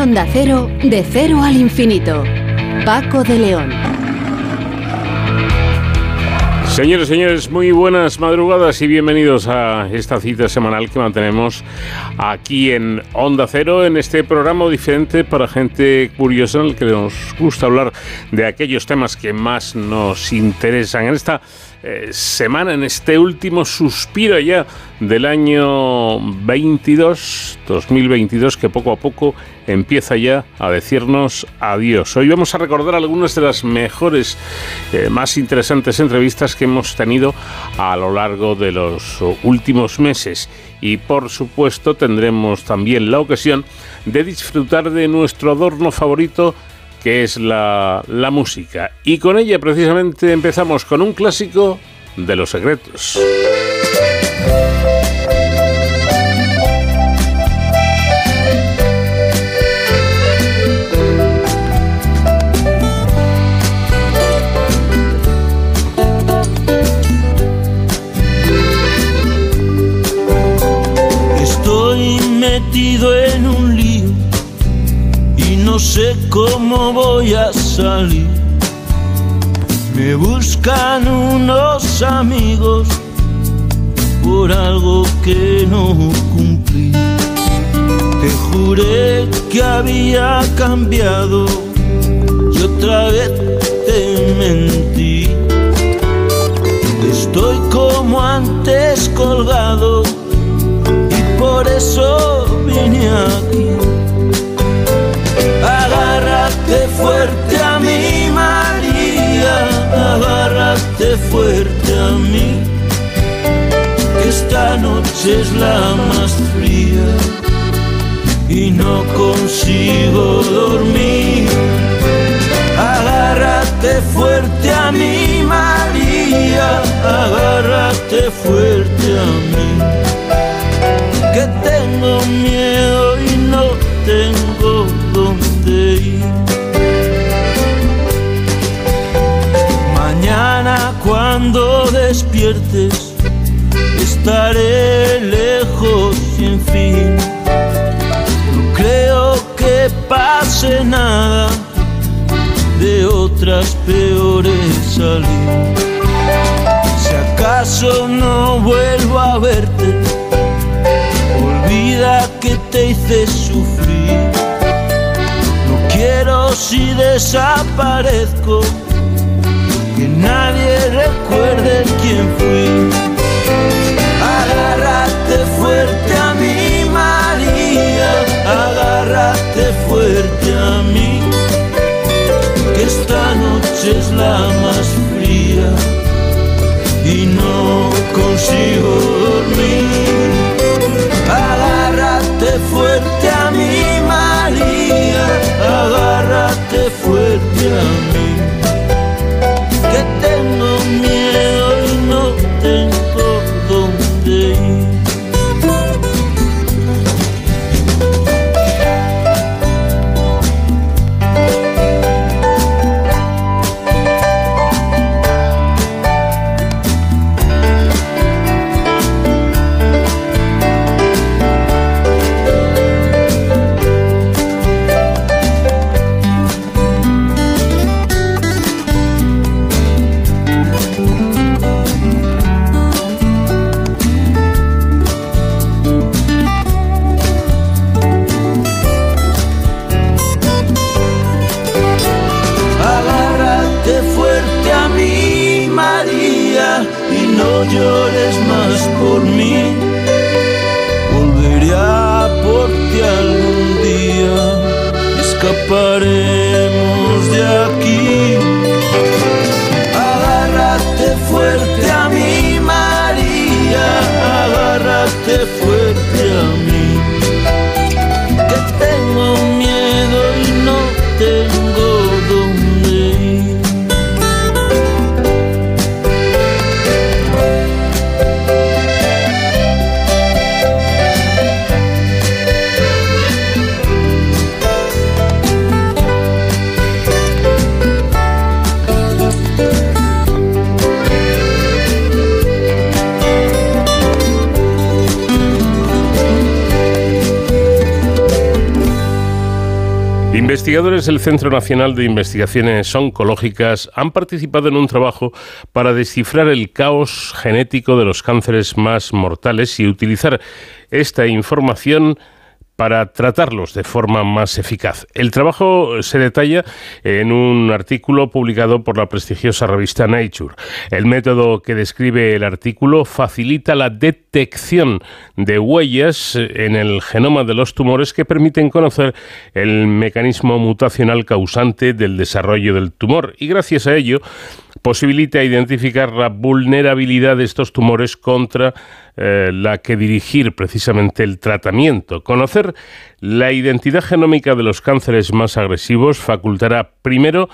Onda Cero, de cero al infinito. Paco de León. Señores, señores, muy buenas madrugadas y bienvenidos a esta cita semanal que mantenemos aquí en Onda Cero, en este programa diferente para gente curiosa en el que nos gusta hablar de aquellos temas que más nos interesan. En esta eh, semana, en este último suspiro ya del año 22, 2022, que poco a poco empieza ya a decirnos adiós. Hoy vamos a recordar algunas de las mejores, eh, más interesantes entrevistas que hemos tenido a lo largo de los últimos meses. Y por supuesto tendremos también la ocasión de disfrutar de nuestro adorno favorito, que es la, la música. Y con ella precisamente empezamos con un clásico de los secretos. Metido no sé cómo voy a salir. Me buscan unos amigos por algo que no cumplí. Te juré que había cambiado y otra vez te mentí. Estoy como antes colgado y por eso vine aquí. Agárrate fuerte a mi María, agárrate fuerte a mí, que esta noche es la más fría y no consigo dormir. Agárrate fuerte a mí, María, agárrate fuerte a mí, que tengo miedo y no tengo dónde ir. Mañana cuando despiertes estaré lejos sin fin. No creo que pase nada de otras peores salir. Si acaso no vuelvo a verte, olvida que te hice sufrir. No quiero si desaparezco, nadie recuerde quién fui. Agárrate fuerte a mí, María, agárrate fuerte a mí, que esta noche es la más fría y no consigo dormir. Agárrate fuerte a mí, María, agárrate fuerte a mí, Investigadores del Centro Nacional de Investigaciones Oncológicas han participado en un trabajo para descifrar el caos genético de los cánceres más mortales y utilizar esta información para tratarlos de forma más eficaz. El trabajo se detalla en un artículo publicado por la prestigiosa revista Nature. El método que describe el artículo facilita la detección de huellas en el genoma de los tumores que permiten conocer el mecanismo mutacional causante del desarrollo del tumor y gracias a ello posibilita identificar la vulnerabilidad de estos tumores contra eh, la que dirigir precisamente el tratamiento. Conocer la identidad genómica de los cánceres más agresivos facultará primero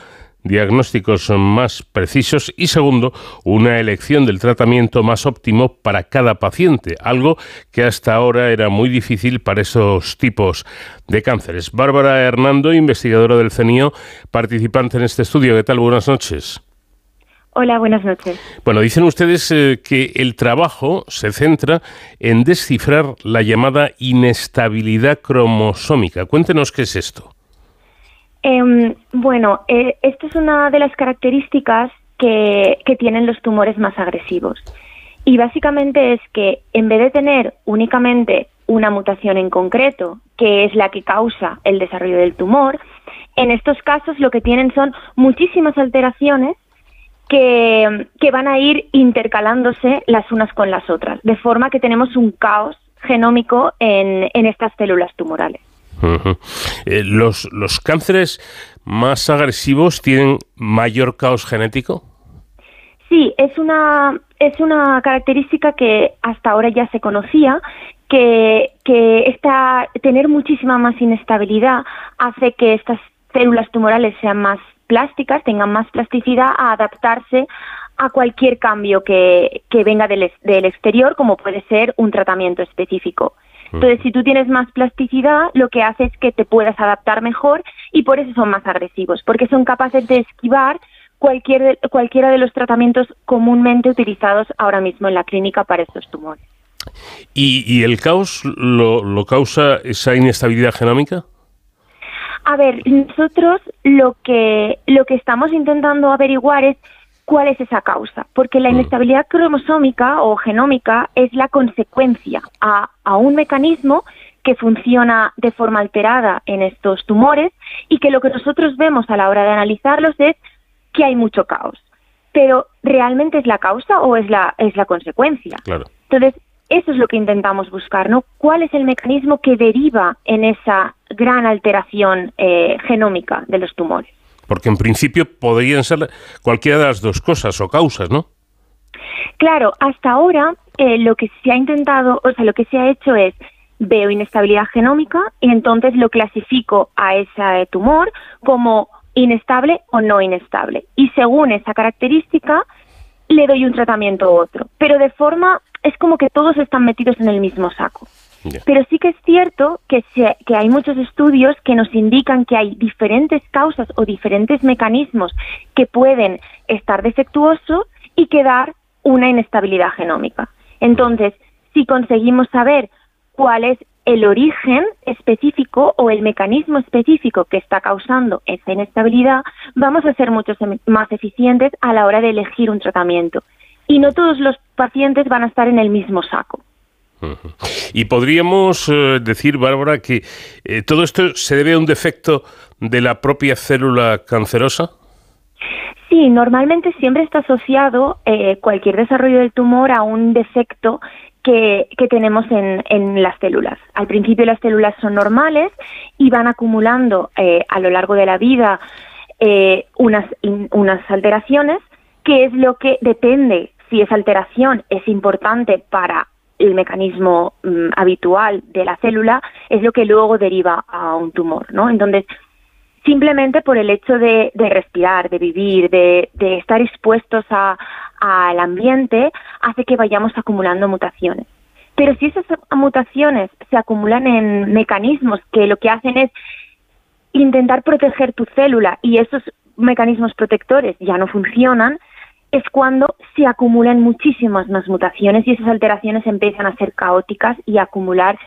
diagnósticos más precisos y segundo, una elección del tratamiento más óptimo para cada paciente, algo que hasta ahora era muy difícil para esos tipos de cánceres. Bárbara Hernando, investigadora del CENIO, participante en este estudio. ¿Qué tal? Buenas noches. Hola, buenas noches. Bueno, dicen ustedes eh, que el trabajo se centra en descifrar la llamada inestabilidad cromosómica. Cuéntenos qué es esto. Em, bueno, eh, esto es una de las características que, que tienen los tumores más agresivos. Y básicamente es que en vez de tener únicamente una mutación en concreto, que es la que causa el desarrollo del tumor, en estos casos lo que tienen son muchísimas alteraciones que, van a ir intercalándose las unas con las otras, de forma que tenemos un caos genómico en, estas células tumorales. Eh, ¿Los, ¿Los cánceres más agresivos tienen mayor caos genético? Sí, es una, es una característica que hasta ahora ya se conocía, que, que esta, tener muchísima más inestabilidad hace que estas células tumorales sean más plásticas tengan más plasticidad a adaptarse a cualquier cambio que, que venga del, del, exterior, como puede ser un tratamiento específico. Entonces, si tú tienes más plasticidad, lo que hace es que te puedas adaptar mejor y por eso son más agresivos, porque son capaces de esquivar cualquier, cualquiera de los tratamientos comúnmente utilizados ahora mismo en la clínica para estos tumores. ¿Y, y el caos lo, lo causa esa inestabilidad genómica? A ver, nosotros lo que, lo que estamos intentando averiguar es cuál es esa causa, porque la mm. inestabilidad cromosómica o genómica es la consecuencia a, a un mecanismo que funciona de forma alterada en estos tumores y que lo que nosotros vemos a la hora de analizarlos es que hay mucho caos. Pero ¿realmente es la causa o es la, es la consecuencia? Claro. Entonces, eso es lo que intentamos buscar, ¿no? ¿Cuál es el mecanismo que deriva en esa gran alteración eh, genómica de los tumores? Porque en principio podrían ser cualquiera de las dos cosas o causas, ¿no? Claro, hasta ahora eh, lo que se ha intentado, o sea, lo que se ha hecho es veo inestabilidad genómica y entonces lo clasifico a ese tumor como inestable o no inestable. Y según esa característica, le doy un tratamiento u otro, pero de forma es como que todos están metidos en el mismo saco. Pero sí que es cierto que, que hay muchos estudios que nos indican que hay diferentes causas o diferentes mecanismos que pueden estar defectuosos y que dar una inestabilidad genómica. Entonces, si conseguimos saber cuál es el origen específico o el mecanismo específico que está causando esa inestabilidad, vamos a ser mucho más eficientes a la hora de elegir un tratamiento. Y no todos los pacientes van a estar en el mismo saco. Y podríamos eh, decir, Bárbara, que eh, todo esto se debe a un defecto de la propia célula cancerosa. Sí, normalmente siempre está asociado eh, cualquier desarrollo del tumor a un defecto que, tenemos en, las células. Al principio las células son normales y van acumulando a lo largo de la vida unas, unas alteraciones, que es lo que depende si esa alteración es importante para el mecanismo mm, habitual de la célula, es lo que luego deriva a un tumor, ¿no? Entonces, simplemente por el hecho de, respirar, de vivir, de, estar expuestos al ambiente, hace que vayamos acumulando mutaciones. Pero si esas mutaciones se acumulan en mecanismos que lo que hacen es intentar proteger tu célula y esos mecanismos protectores ya no funcionan, es cuando se acumulan muchísimas más mutaciones y esas alteraciones empiezan a ser caóticas y a acumular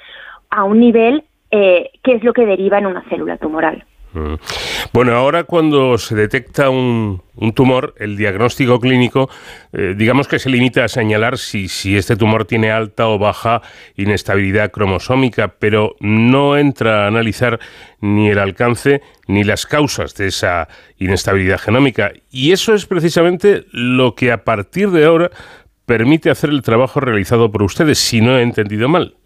a un nivel eh, que es lo que deriva en una célula tumoral. Mm. Bueno, ahora cuando se detecta un, tumor, el diagnóstico clínico, eh, digamos que se limita a señalar si, si este tumor tiene alta o baja inestabilidad cromosómica, pero no entra a analizar ni el alcance ni las causas de esa inestabilidad genómica. Y eso es precisamente lo que a partir de ahora permite hacer el trabajo realizado por ustedes, si no he entendido mal.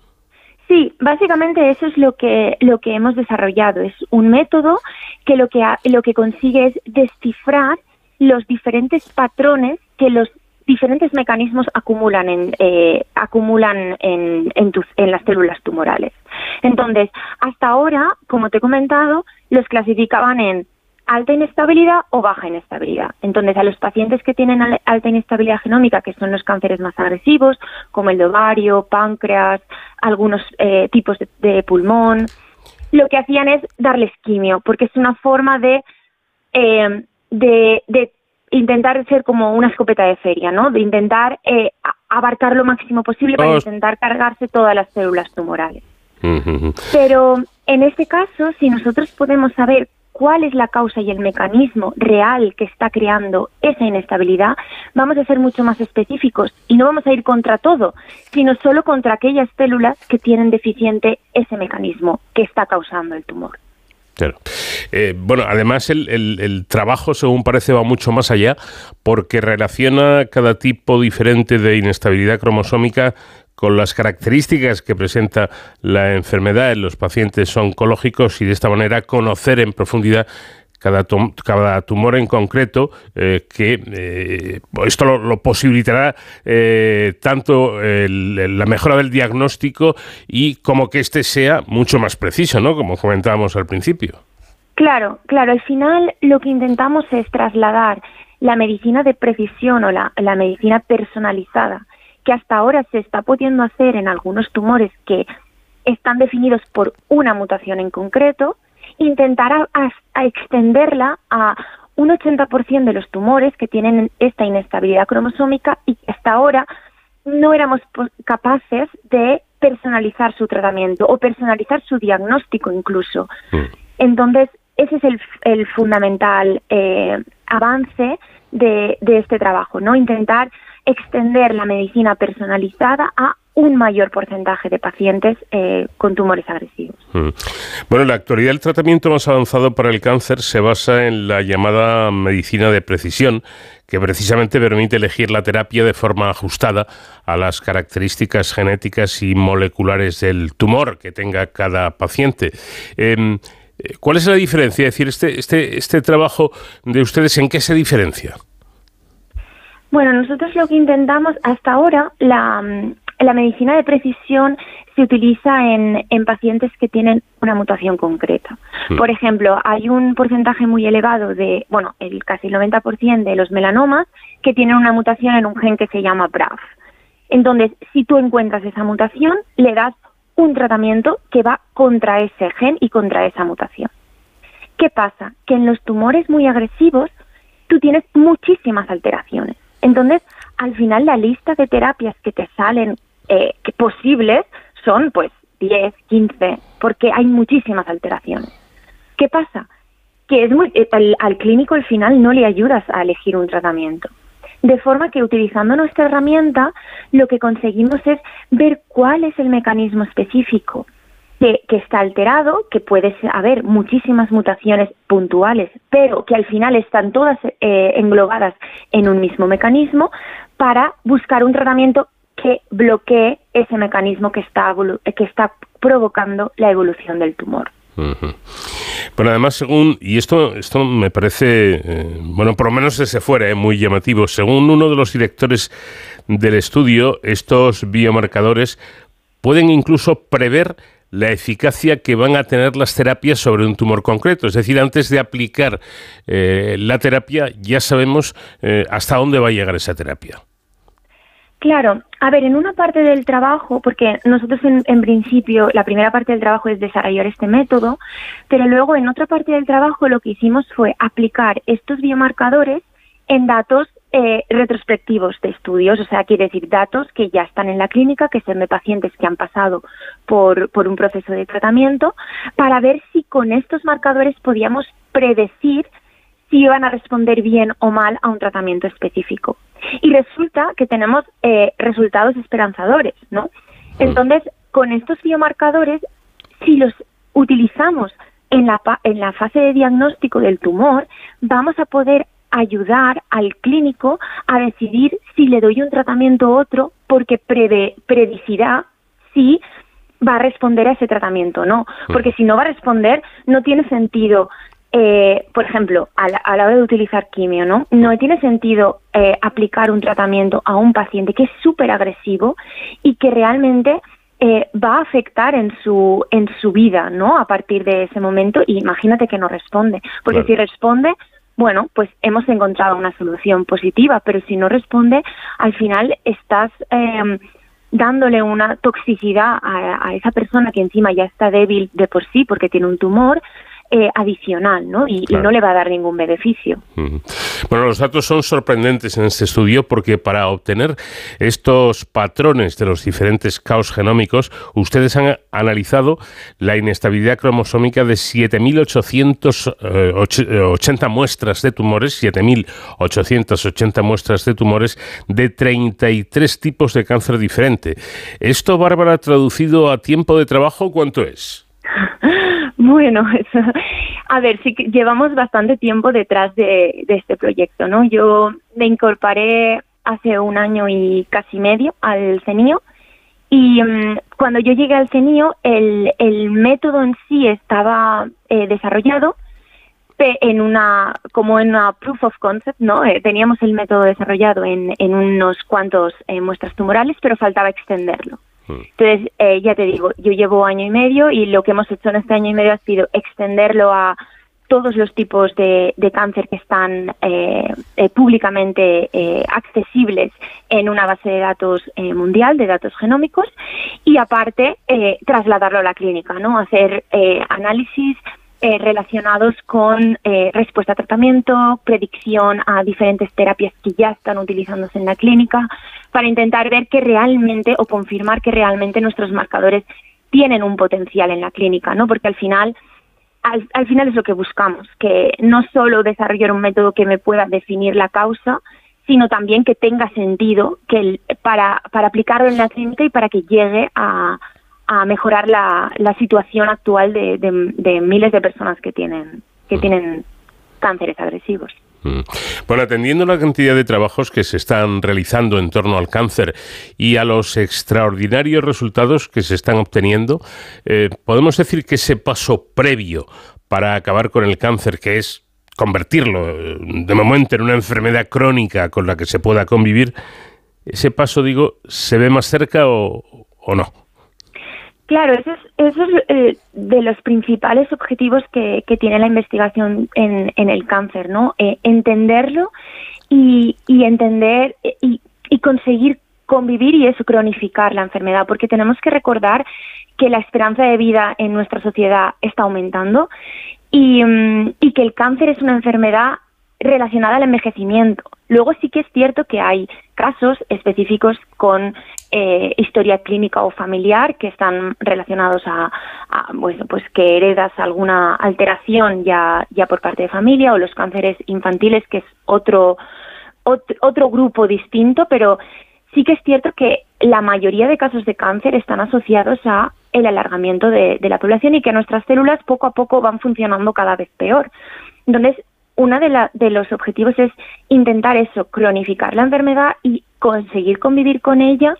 Sí, básicamente eso es lo que lo que hemos desarrollado. Es un método que lo que lo que consigue es descifrar los diferentes patrones que los diferentes mecanismos acumulan en eh, acumulan en en, en las células tumorales. Entonces, hasta ahora, como te he comentado, los clasificaban en alta inestabilidad o baja inestabilidad. Entonces, a los pacientes que tienen alta inestabilidad genómica, que son los cánceres más agresivos, como el de ovario, páncreas, algunos eh, tipos de, pulmón, lo que hacían es darles quimio, porque es una forma de, eh, de, intentar ser como una escopeta de feria, ¿no? De intentar eh, abarcar lo máximo posible para intentar cargarse todas las células tumorales. Pero en este caso, si nosotros podemos saber cuál es la causa y el mecanismo real que está creando esa inestabilidad, vamos a ser mucho más específicos y no vamos a ir contra todo, sino solo contra aquellas células que tienen deficiente ese mecanismo que está causando el tumor. Claro. Eh, bueno, además el, el, trabajo, según parece, va mucho más allá porque relaciona cada tipo diferente de inestabilidad cromosómica con las características que presenta la enfermedad en los pacientes oncológicos y de esta manera conocer en profundidad cada, cada tumor en concreto, eh, que eh, esto lo, posibilitará eh, tanto la mejora del diagnóstico y como que éste sea mucho más preciso, ¿no? Como comentábamos al principio. Claro, claro. Al final lo que intentamos es trasladar la medicina de precisión o la medicina personalizada que hasta ahora se está pudiendo hacer en algunos tumores que están definidos por una mutación en concreto, intentar a, extenderla a un 80% de los tumores que tienen esta inestabilidad cromosómica y que hasta ahora no éramos capaces de personalizar su tratamiento o personalizar su diagnóstico incluso. Mm. Entonces, ese es el, fundamental eh, avance de, de, este trabajo, ¿no? Intentar extender la medicina personalizada a un mayor porcentaje de pacientes eh, con tumores agresivos. Mm. Bueno, en la actualidad el tratamiento más avanzado para el cáncer se basa en la llamada medicina de precisión, que precisamente permite elegir la terapia de forma ajustada a las características genéticas y moleculares del tumor que tenga cada paciente. Em, ¿Cuál es la diferencia? Es decir, este, este, este trabajo de ustedes, ¿en qué se diferencia? Bueno, nosotros lo que intentamos hasta ahora, la, mm, la medicina de precisión se utiliza en, en, pacientes que tienen una mutación concreta. Mm. Por ejemplo, hay un porcentaje muy elevado de, bueno, el casi el 90% de los melanomas que tienen una mutación en un gen que se llama BRAF. Entonces, si tú encuentras esa mutación, le das un tratamiento que va contra ese gen y contra esa mutación. ¿Qué pasa? Que en los tumores muy agresivos tú tienes muchísimas alteraciones. Entonces, al final la lista de terapias que te salen eh, posibles son pues 10, 15, porque hay muchísimas alteraciones. ¿Qué pasa? Que es muy, eh, al, clínico al final no le ayudas a elegir un tratamiento. De forma que utilizando nuestra herramienta lo que conseguimos es ver cuál es el mecanismo específico que, está alterado, que puede haber muchísimas mutaciones puntuales, pero que al final están todas eh, englobadas en un mismo mecanismo para buscar un tratamiento que bloquee ese mecanismo que está, que está provocando la evolución del tumor. Bueno, además, según, y esto, esto me parece, eh, bueno, por lo menos desde fuera, es muy llamativo, según uno de los directores del estudio, estos biomarcadores pueden incluso prever la eficacia que van a tener las terapias sobre un tumor concreto. Es decir, antes de aplicar eh, la terapia ya sabemos eh, hasta dónde va a llegar esa terapia. Claro, a ver, en una parte del trabajo, porque nosotros en, en, principio la primera parte del trabajo es desarrollar este método, pero luego en otra parte del trabajo lo que hicimos fue aplicar estos biomarcadores en datos eh, retrospectivos de estudios, o sea, quiere decir datos que ya están en la clínica, que son de pacientes que han pasado por, por un proceso de tratamiento, para ver si con estos marcadores podíamos predecir si iban a responder bien o mal a un tratamiento específico. Y resulta que tenemos eh, resultados esperanzadores, ¿no? Entonces, con estos biomarcadores, si los utilizamos en la, en la fase de diagnóstico del tumor, vamos a poder ayudar al clínico a decidir si le doy un tratamiento u otro porque preve, predicirá si va a responder a ese tratamiento o no. Porque si no va a responder, no tiene sentido eh, por ejemplo, a la, hora de utilizar quimio, ¿no? No tiene sentido eh, aplicar un tratamiento a un paciente que es súper agresivo y que realmente eh, va a afectar en su, en su vida, ¿no? A partir de ese momento, y imagínate que no responde, porque si responde, bueno, pues hemos encontrado una solución positiva, pero si no responde, al final estás em, dándole una toxicidad a, a, esa persona que encima ya está débil de por sí porque tiene un tumor, eh, adicional, ¿no? Y, no le va a dar ningún beneficio. Bueno, los datos son sorprendentes en este estudio porque para obtener estos patrones de los diferentes caos genómicos, ustedes han analizado la inestabilidad cromosómica de 7.880 muestras de tumores, 7.880 muestras de tumores de 33 tipos de cáncer diferente. ¿Esto, Bárbara, traducido a tiempo de trabajo, cuánto es? Bueno, a ver, sí que llevamos bastante tiempo detrás de, este proyecto, ¿no? Yo me incorporé hace un año y casi medio al CENIO y mm, cuando yo llegué al CENIO el, el método en sí estaba eh, desarrollado en una como en una proof of concept, ¿no? Eh, teníamos el método desarrollado en, en unos cuantos eh, muestras tumorales, pero faltaba extenderlo. Entonces, eh, ya te digo, yo llevo año y medio y lo que hemos hecho en este año y medio ha sido extenderlo a todos los tipos de, cáncer que están eh, eh, públicamente accesibles en una base de datos mundial de datos genómicos y aparte trasladarlo a la clínica, ¿no? Hacer análisis eh, relacionados con eh, respuesta a tratamiento, predicción a diferentes terapias que ya están utilizándose en la clínica, para intentar ver que realmente o confirmar que realmente nuestros marcadores tienen un potencial en la clínica, ¿no? Porque al final, al, al final es lo que buscamos, que no solo desarrollar un método que me pueda definir la causa, sino también que tenga sentido que para, para aplicarlo en la clínica y para que llegue a, a mejorar la, la situación actual de, de, miles de personas que tienen, que tienen cánceres agresivos. Mm. Bueno, atendiendo la cantidad de trabajos que se están realizando en torno al cáncer y a los extraordinarios resultados que se están obteniendo, eh, podemos decir que ese paso previo para acabar con el cáncer, que es convertirlo eh, de momento en una enfermedad crónica con la que se pueda convivir, ese paso, digo, ¿se ve más cerca o, o no? Claro, eso es, eso es eh, de los principales objetivos que, tiene la investigación en, el cáncer, ¿no? Eh, entenderlo y, entender eh, y, conseguir convivir y eso, cronificar la enfermedad, porque tenemos que recordar que la esperanza de vida en nuestra sociedad está aumentando y, mm, y que el cáncer es una enfermedad relacionada al envejecimiento. Luego sí que es cierto que hay casos específicos con eh, historia clínica o familiar que están relacionados a, bueno, pues que heredas alguna alteración ya, ya por parte de familia o los cánceres infantiles, que es otro, otro, grupo distinto, pero sí que es cierto que la mayoría de casos de cáncer están asociados a el alargamiento de, de la población y que nuestras células poco a poco van funcionando cada vez peor. Entonces, uno de, de los objetivos es intentar eso, cronificar la enfermedad y conseguir convivir con ella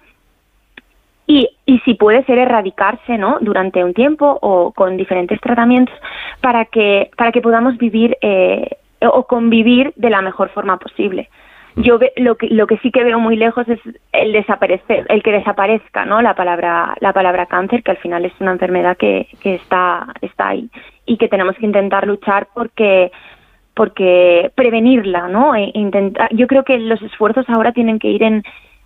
y, y si puede ser erradicarse ¿no? durante un tiempo o con diferentes tratamientos para que, para que podamos vivir eh, o convivir de la mejor forma posible. Yo lo que lo que sí que veo muy lejos es el desaparecer, el que desaparezca, ¿no? La palabra la palabra cáncer, que al final es una enfermedad que, que está está ahí y que tenemos que intentar luchar porque porque prevenirla, ¿no? E intentar, yo creo que los esfuerzos ahora tienen que ir en,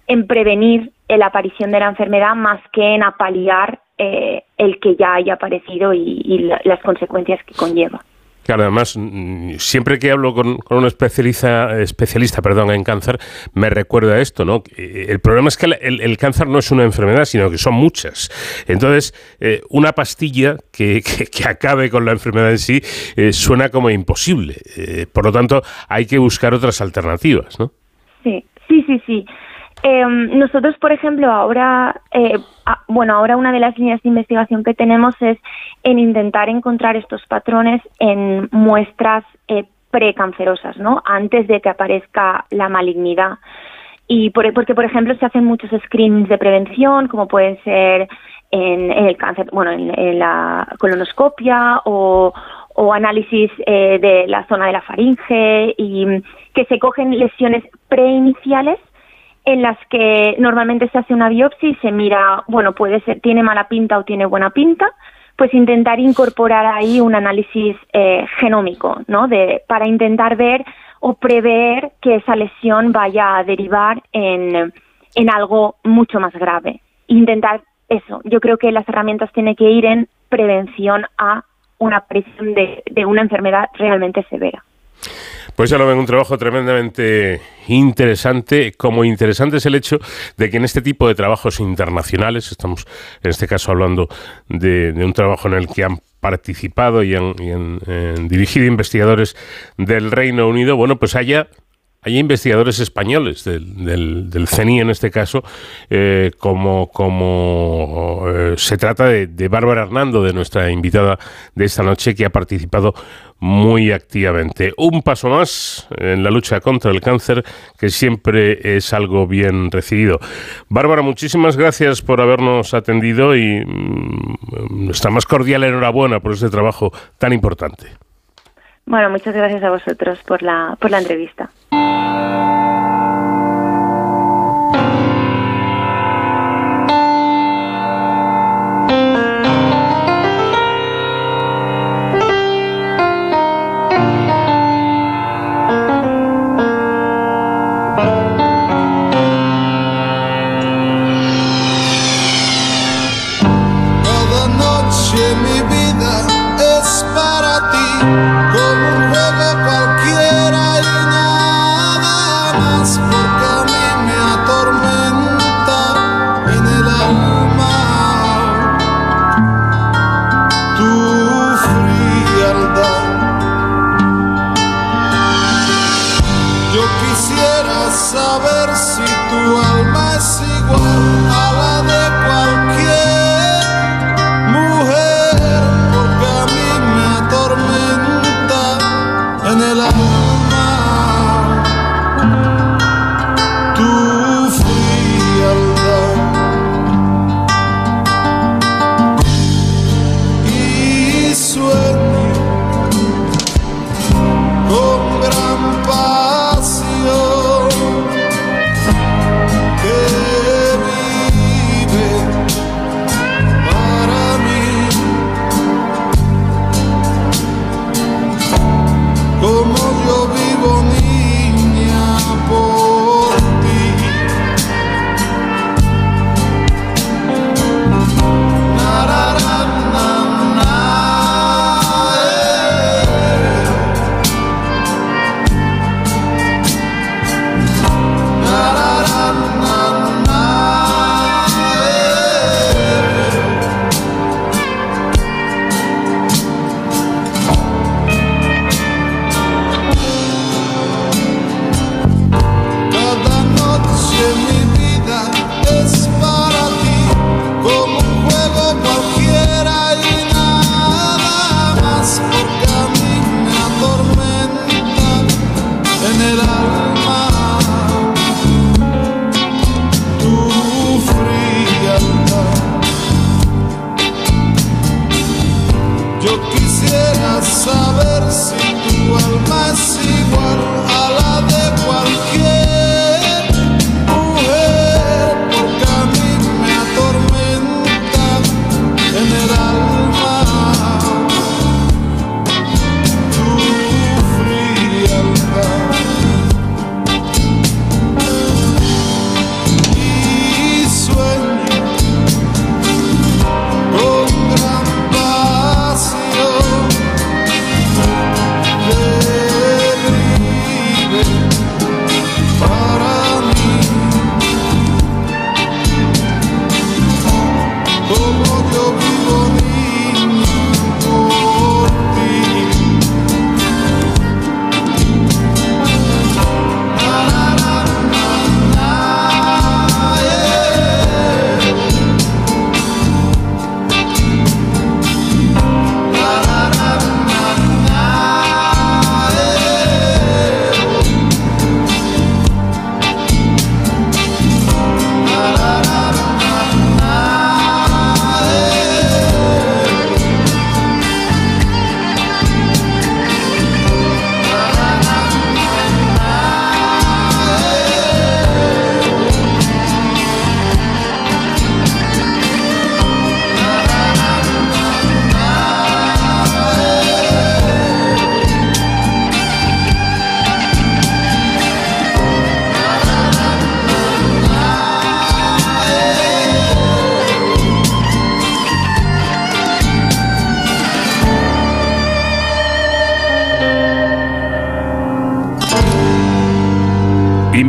en prevenir la aparición de la enfermedad más que en apaliar eh, el que ya haya aparecido y, las consecuencias que conlleva. Claro, además, siempre que hablo con, un especialista, especialista perdón, en cáncer, me recuerda esto, ¿no? Eh, el problema es que el, cáncer no es una enfermedad, sino que son muchas. Entonces, eh, una pastilla que, acabe con la enfermedad en sí eh, suena como imposible. por lo tanto, hay que buscar otras alternativas, ¿no? Sí, sí, sí, sí. Em, nosotros, por ejemplo, ahora, eh, bueno, ahora una de las líneas de investigación que tenemos es en intentar encontrar estos patrones en muestras eh, precancerosas, ¿no? Antes de que aparezca la malignidad. Y por, porque, por ejemplo, se hacen muchos screenings de prevención, como pueden ser en, el cáncer, bueno, en, la colonoscopia o, o análisis eh, de la zona de la faringe y que se cogen lesiones preiniciales en las que normalmente se hace una biopsia y se mira, bueno, puede ser, tiene mala pinta o tiene buena pinta, pues intentar incorporar ahí un análisis eh, genómico, ¿no? De, para intentar ver o prever que esa lesión vaya a derivar en, en algo mucho más grave. Intentar eso. Yo creo que las herramientas tienen que ir en prevención a una aparición de, de una enfermedad realmente severa. Pues ya lo ven, un trabajo tremendamente interesante. Como interesante es el hecho de que en este tipo de trabajos internacionales, estamos en este caso hablando de, un trabajo en el que han participado y han, dirigido investigadores del Reino Unido, bueno, pues haya hay investigadores españoles del, del, CENI en este caso, eh, como, como eh, se trata de, de Bárbara Hernando, de nuestra invitada de esta noche, que ha participado muy activamente. Un paso más en la lucha contra el cáncer, que siempre es algo bien recibido. Bárbara, muchísimas gracias por habernos atendido y mm, nuestra más cordial enhorabuena por este trabajo tan importante. Bueno, muchas gracias a vosotros por la, por la entrevista.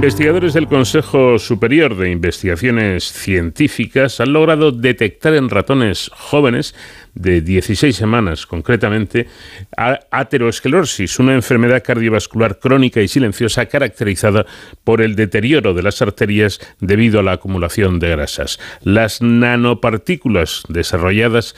Investigadores del Consejo Superior de Investigaciones Científicas han logrado detectar en ratones jóvenes de 16 semanas, concretamente, aterosclerosis, una enfermedad cardiovascular crónica y silenciosa caracterizada por el deterioro de las arterias debido a la acumulación de grasas. Las nanopartículas desarrolladas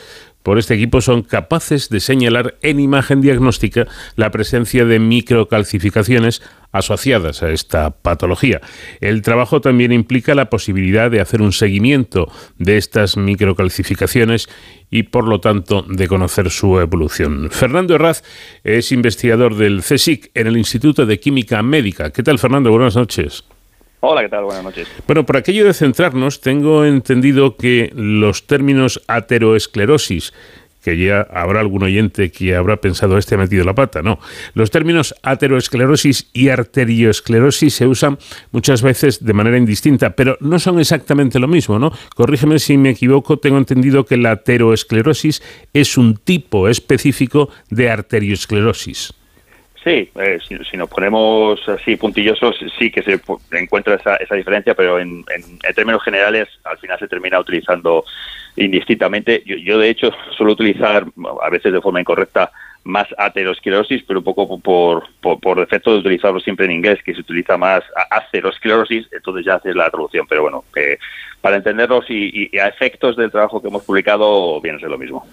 por este equipo son capaces de señalar en imagen diagnóstica la presencia de microcalcificaciones asociadas a esta patología. El trabajo también implica la posibilidad de hacer un seguimiento de estas microcalcificaciones y por lo tanto de conocer su evolución. Fernando Herraz es investigador del CSIC en el Instituto de Química Médica. ¿Qué tal Fernando? Buenas noches. Hola, ¿qué tal? Buenas noches. Bueno, por aquello de centrarnos, tengo entendido que los términos ateroesclerosis, que ya habrá algún oyente que habrá pensado este ha metido la pata, no. Los términos ateroesclerosis y arterioesclerosis se usan muchas veces de manera indistinta, pero no son exactamente lo mismo, ¿no? Corrígeme si me equivoco, tengo entendido que la ateroesclerosis es un tipo específico de arterioesclerosis. Sí, eh, si, nos ponemos así puntillosos, sí que se encuentra esa, esa diferencia, pero en, términos generales al final se termina utilizando indistintamente. Yo, de hecho suelo utilizar a veces de forma incorrecta más aterosclerosis, pero un poco por, por, defecto de utilizarlo siempre en inglés, que se utiliza más aterosclerosis, entonces ya haces la traducción. Pero bueno, para entenderlos y, a efectos del trabajo que hemos publicado, viene a ser lo mismo.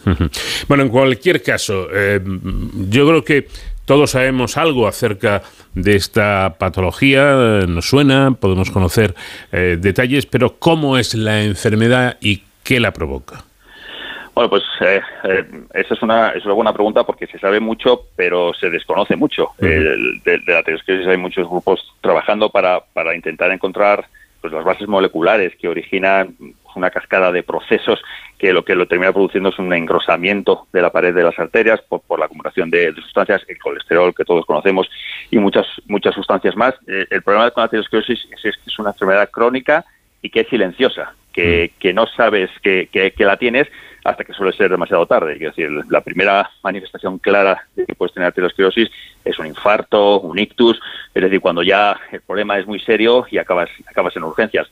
Bueno, en cualquier caso, eh, yo creo que todos sabemos algo acerca de esta patología, eh, nos suena, podemos conocer eh, detalles, pero ¿cómo es la enfermedad y qué la provoca? Bueno, pues eh, esa es una, es una buena pregunta porque se sabe mucho, pero se desconoce mucho. de, la aterosclerosis hay muchos grupos trabajando para, para intentar encontrar pues, las bases moleculares que originan una cascada de procesos que lo que lo termina produciendo es un engrosamiento de la pared de las arterias por, la acumulación de, sustancias, el colesterol que todos conocemos y muchas muchas sustancias más. Eh, el problema con la aterosclerosis es, que es una enfermedad crónica y que es silenciosa, que, mm. que no sabes que, que, la tienes hasta que suele ser demasiado tarde. Es decir, la primera manifestación clara de que puedes tener aterosclerosis es un infarto, un ictus, es decir, cuando ya el problema es muy serio y acabas, acabas en urgencias.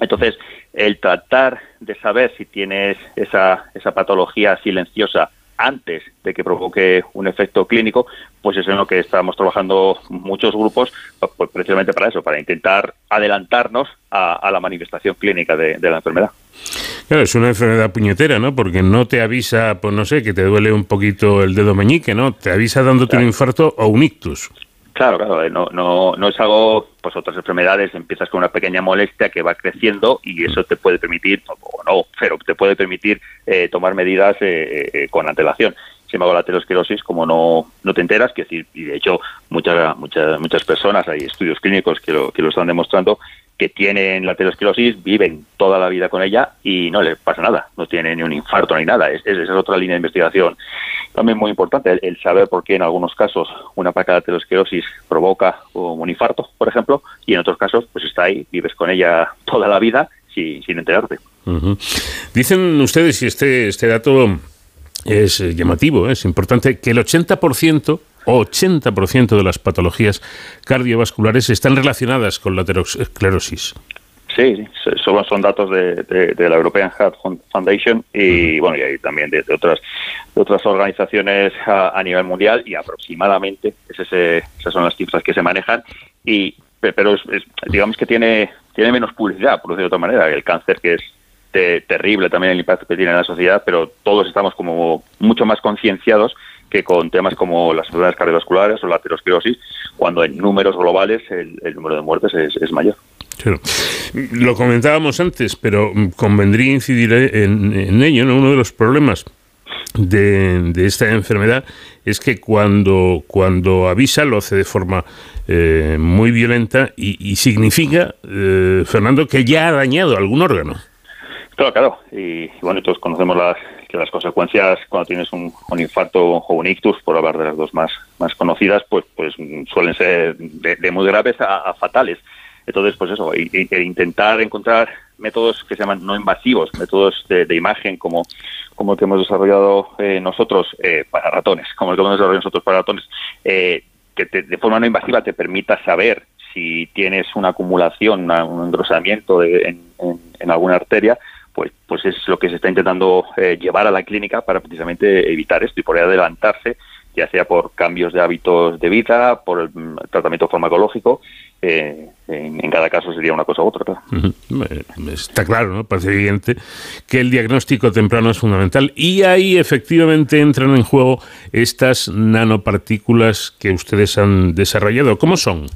Entonces, el tratar de saber si tienes esa, esa patología silenciosa antes de que provoque un efecto clínico, pues es en lo que estamos trabajando muchos grupos, pues precisamente para eso, para intentar adelantarnos a, la manifestación clínica de, de, la enfermedad. Claro, es una enfermedad puñetera, ¿no? Porque no te avisa, pues no sé, que te duele un poquito el dedo meñique, ¿no? Te avisa dándote un infarto o un ictus. Claro, claro, eh, no, no, no es algo, pues otras enfermedades, empiezas con una pequeña molestia que va creciendo y eso te puede permitir, o no, pero te puede permitir eh, tomar medidas eh, con antelación. Sin embargo, la aterosclerosis, como no, no te enteras, que decir, y de hecho muchas, muchas, muchas personas, hay estudios clínicos que lo, que lo están demostrando, que tienen la aterosclerosis, viven toda la vida con ella y no les pasa nada, no tienen ni un infarto ni nada. Es, esa es otra línea de investigación también muy importante el, saber por qué en algunos casos una placa de aterosclerosis provoca un infarto, por ejemplo, y en otros casos pues está ahí, vives con ella toda la vida sin, sin enterarte. Dicen ustedes, y este, este dato es llamativo, ¿eh? es importante, que el 80% 80% de las patologías cardiovasculares están relacionadas con la aterosclerosis. Sí, son, son datos de, la European Heart Foundation y bueno y hay también de, otras de otras organizaciones a, nivel mundial y aproximadamente ese, esas son las cifras que se manejan y pero digamos que tiene tiene menos publicidad por decirlo de otra manera el cáncer que es terrible también el impacto que tiene en la sociedad pero todos estamos como mucho más concienciados que con temas como las enfermedades cardiovasculares o la aterosclerosis cuando en números globales el, número de muertes es mayor. Lo comentábamos antes, pero convendría incidir en, ello. Uno de los problemas de, esta enfermedad es que cuando, cuando avisa lo hace de forma eh, muy violenta y, significa, eh, Fernando, que ya ha dañado algún órgano. Claro, claro. Y, bueno, todos conocemos las, que las consecuencias cuando tienes un, infarto o un ictus, por hablar de las dos más, más conocidas, pues, pues suelen ser de, muy graves a fatales. Entonces, pues eso, e intentar encontrar métodos que se llaman no invasivos, métodos de, imagen como, como el que hemos desarrollado eh, nosotros eh, para ratones, como el que hemos desarrollado nosotros para ratones, eh, que de forma no invasiva te permita saber si tienes una acumulación, un engrosamiento en, alguna arteria, pues, pues es lo que se está intentando eh, llevar a la clínica para precisamente evitar esto y poder adelantarse, ya sea por cambios de hábitos de vida, por el mm, tratamiento farmacológico eh, en, cada caso sería una cosa u otra. Está claro, ¿no? Parece evidente que el diagnóstico temprano es fundamental y ahí efectivamente entran en juego estas nanopartículas que ustedes han desarrollado. ¿Cómo son?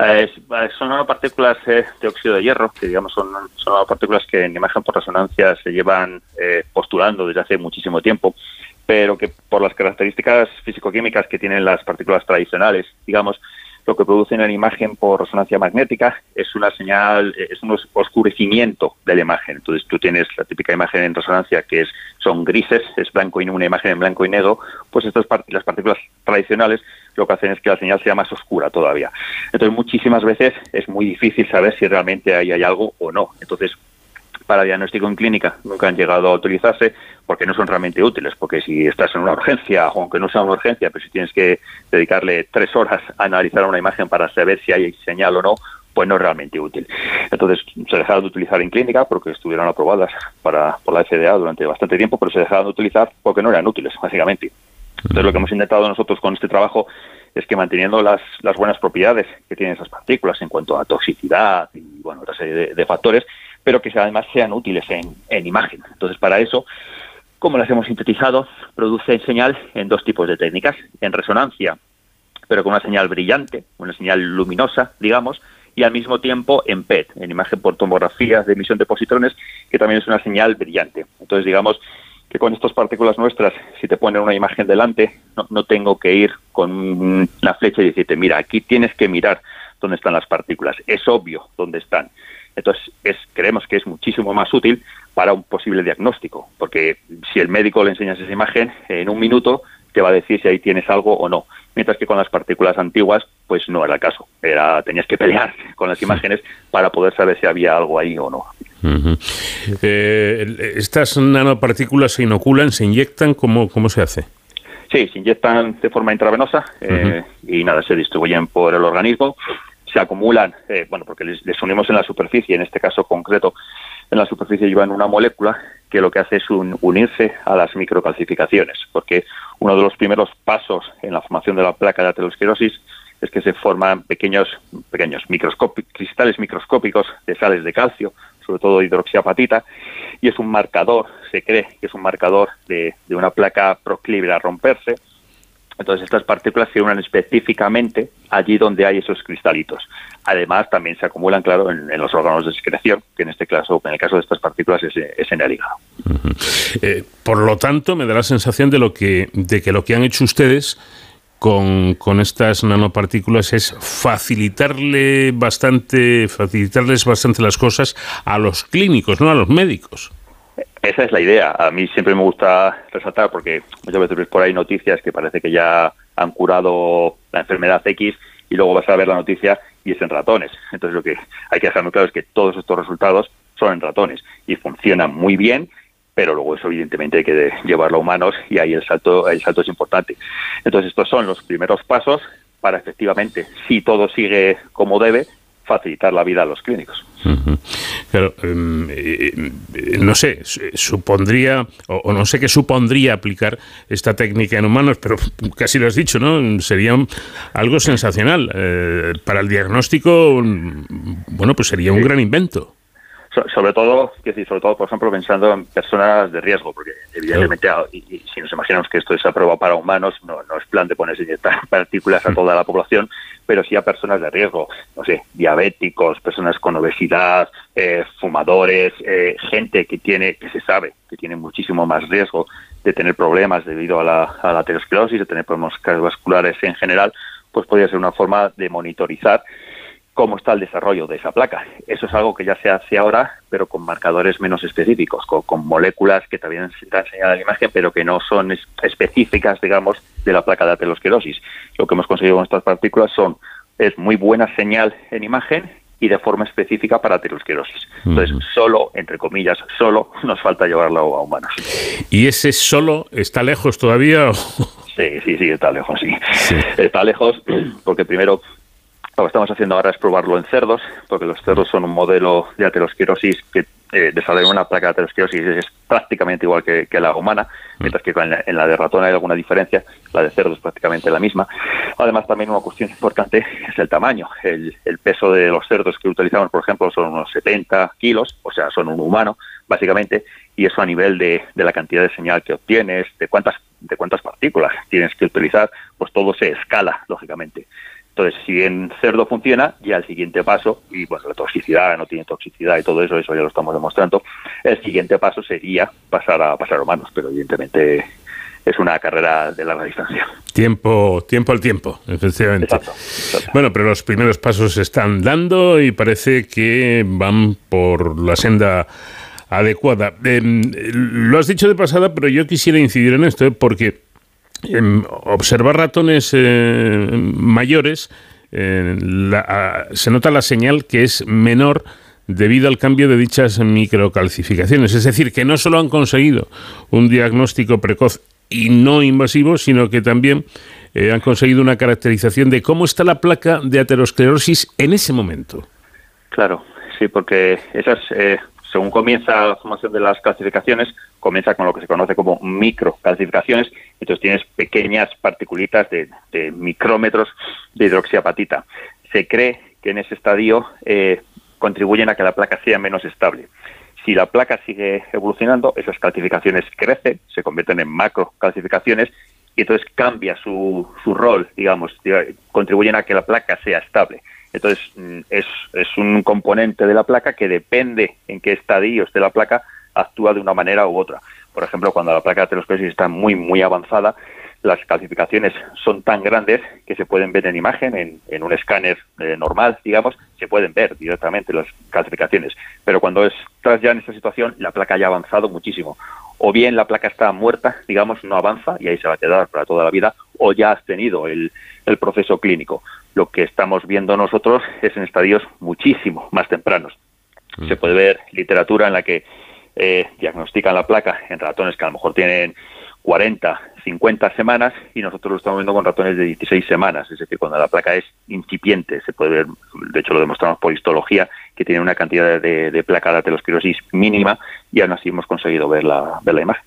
Eh, son nanopartículas eh, de óxido de hierro, que digamos son, son nanopartículas que en imagen por resonancia se llevan postulando desde hace muchísimo tiempo pero que por las características físico-químicas que tienen las partículas tradicionales, digamos, lo que produce en imagen por resonancia magnética es una señal, es un oscurecimiento de la imagen. Entonces tú tienes la típica imagen en resonancia que es son grises, es blanco y una imagen en blanco y negro, pues estas las partículas tradicionales que hacen es que la señal sea más oscura todavía. Entonces muchísimas veces es muy difícil saber si realmente ahí hay algo o no. Entonces para diagnóstico en clínica nunca han llegado a utilizarse porque no son realmente útiles, porque si estás en una urgencia, o aunque no sea una urgencia, pero si tienes que dedicarle tres horas a analizar una imagen para saber si hay señal o no, pues no es realmente útil. Entonces se dejaron de utilizar en clínica porque estuvieron aprobadas para, por la FDA durante bastante tiempo, pero se dejaron de utilizar porque no eran útiles, básicamente. Entonces lo que hemos intentado nosotros con este trabajo es que manteniendo las, las buenas propiedades que tienen esas partículas en cuanto a toxicidad y bueno, otra serie de factores, pero que además sean útiles en, imagen. Entonces, para eso, como las hemos sintetizado, produce señal en dos tipos de técnicas, en resonancia, pero con una señal brillante, una señal luminosa, digamos, y al mismo tiempo en PET, en imagen por tomografía de emisión de positrones, que también es una señal brillante. Entonces, digamos que con estas partículas nuestras, si te ponen una imagen delante, no, no tengo que ir con una flecha y decirte, mira, aquí tienes que mirar dónde están las partículas. Es obvio dónde están. Entonces, es, creemos que es muchísimo más útil para un posible diagnóstico, porque si el médico le enseñas esa imagen, en un minuto te va a decir si ahí tienes algo o no. Mientras que con las partículas antiguas, pues no era el caso. Era, tenías que pelear con las imágenes para poder saber si había algo ahí o no. Eh, ¿Estas nanopartículas se inoculan, se inyectan? ¿Cómo, cómo se hace? Sí, se inyectan de forma intravenosa eh, y nada, se distribuyen por el organismo se acumulan, eh, bueno, porque les, unimos en la superficie, en este caso concreto, en la superficie llevan una molécula que lo que hace es unirse a las microcalcificaciones, porque uno de los primeros pasos en la formación de la placa de aterosclerosis es que se forman pequeños, pequeños cristales microscópicos de sales de calcio, sobre todo hidroxiapatita, y es un marcador, se cree que es un marcador de, de una placa proclive a romperse, entonces estas partículas se unen específicamente allí donde hay esos cristalitos. Además también se acumulan, claro, en, los órganos de secreción, que en este caso, en el caso de estas partículas es, en el hígado. Eh, por lo tanto, me da la sensación de lo que de que lo que han hecho ustedes con, con, estas nanopartículas es facilitarle bastante, facilitarles bastante las cosas a los clínicos, no a los médicos. Esa es la idea. A mí siempre me gusta resaltar porque muchas veces ves por ahí noticias que parece que ya han curado la enfermedad X y luego vas a ver la noticia y es en ratones. Entonces lo que hay que dejar muy claro es que todos estos resultados son en ratones y funcionan muy bien, pero luego eso evidentemente hay que llevarlo a humanos y ahí el salto, el salto es importante. Entonces estos son los primeros pasos para efectivamente, si todo sigue como debe, facilitar la vida a los clínicos. Claro, em, eh, eh, no sé, supondría, o, no sé qué supondría aplicar esta técnica en humanos, pero casi lo has dicho, ¿no? Sería algo sensacional. Eh, para el diagnóstico, bueno, pues sería un gran invento sobre todo, decir, sobre todo, por ejemplo, pensando en personas de riesgo, porque evidentemente, ah, y, si nos imaginamos que esto es aprobado para humanos, no, no es plan de ponerse inyectar partículas a toda la población, pero sí a personas de riesgo, no sé, diabéticos, personas con obesidad, eh, fumadores, eh, gente que tiene, que se sabe que tiene muchísimo más riesgo de tener problemas debido a la, a la aterosclerosis, de tener problemas cardiovasculares en general, pues podría ser una forma de monitorizar cómo está el desarrollo de esa placa. Eso es algo que ya se hace ahora, pero con marcadores menos específicos, con, moléculas que también se dan señal a la imagen, pero que no son específicas, digamos, de la placa de aterosclerosis. Lo que hemos conseguido con estas partículas son es muy buena señal en imagen y de forma específica para aterosclerosis. Entonces, solo, entre comillas, solo nos falta llevarlo a humanos. ¿Y ese solo está lejos todavía? Sí, sí, sí, está lejos, sí. Está lejos porque primero Lo que estamos haciendo ahora es probarlo en cerdos, porque los cerdos son un modelo de aterosclerosis que eh, desarrollar una placa de aterosclerosis es prácticamente igual que, la humana, mm. mientras que en la, de ratón hay alguna diferencia, la de cerdo es prácticamente la misma. Además, también una cuestión importante es el tamaño. El, peso de los cerdos que utilizamos, por ejemplo, son unos 70 kilos, o sea, son un humano, básicamente, y eso a nivel de, de la cantidad de señal que obtienes, de cuántas, de cuántas partículas tienes que utilizar, pues todo se escala, lógicamente. Entonces, si en cerdo funciona, ya el siguiente paso, y bueno, la toxicidad, no tiene toxicidad y todo eso, eso ya lo estamos demostrando, el siguiente paso sería pasar a pasar a humanos, pero evidentemente es una carrera de larga distancia. Tiempo, tiempo al tiempo, efectivamente. Bueno, pero los primeros pasos se están dando y parece que van por la senda adecuada. Em, lo has dicho de pasada, pero yo quisiera incidir en esto, ¿eh? porque observar ratones eh, mayores, eh, se nota la señal que es menor debido al cambio de dichas microcalcificaciones. Es decir, que no solo han conseguido un diagnóstico precoz y no invasivo, sino que también eh, han conseguido una caracterización de cómo está la placa de aterosclerosis en ese momento. Claro, sí, porque esas según comienza la formación de las clasificaciones, comienza con lo que se conoce como microcalcificaciones, entonces tienes pequeñas particulitas de, micrómetros de hidroxiapatita. Se cree que en ese estadio eh, contribuyen a que la placa sea menos estable. Si la placa sigue evolucionando, esas calcificaciones crecen, se convierten en macrocalcificaciones y entonces cambia su, su rol, digamos, contribuyen a que la placa sea estable. Entonces, mm, es, es un componente de la placa que depende en qué estadios de la placa actúa de una manera u otra. Por ejemplo, cuando la placa de aterosclerosis está muy, muy avanzada, las calcificaciones son tan grandes que se pueden ver en imagen, en, en un escáner eh, normal, digamos, se pueden ver directamente las calcificaciones. Pero cuando estás ya en esta situación, la placa ya ha avanzado muchísimo. O bien la placa está muerta, digamos, no avanza y ahí se va a quedar para toda la vida, o ya has tenido el, el proceso clínico. Lo que estamos viendo nosotros es en estadios muchísimo más tempranos. Se puede ver literatura en la que eh, diagnostican la placa en ratones que a lo mejor tienen 40, 50 semanas y nosotros lo estamos viendo con ratones de 16 semanas, es decir, cuando la placa es incipiente, se puede ver, de hecho lo demostramos por histología, que tiene una cantidad de, placa de aterosclerosis mínima y aún así hemos conseguido ver la, ver la imagen.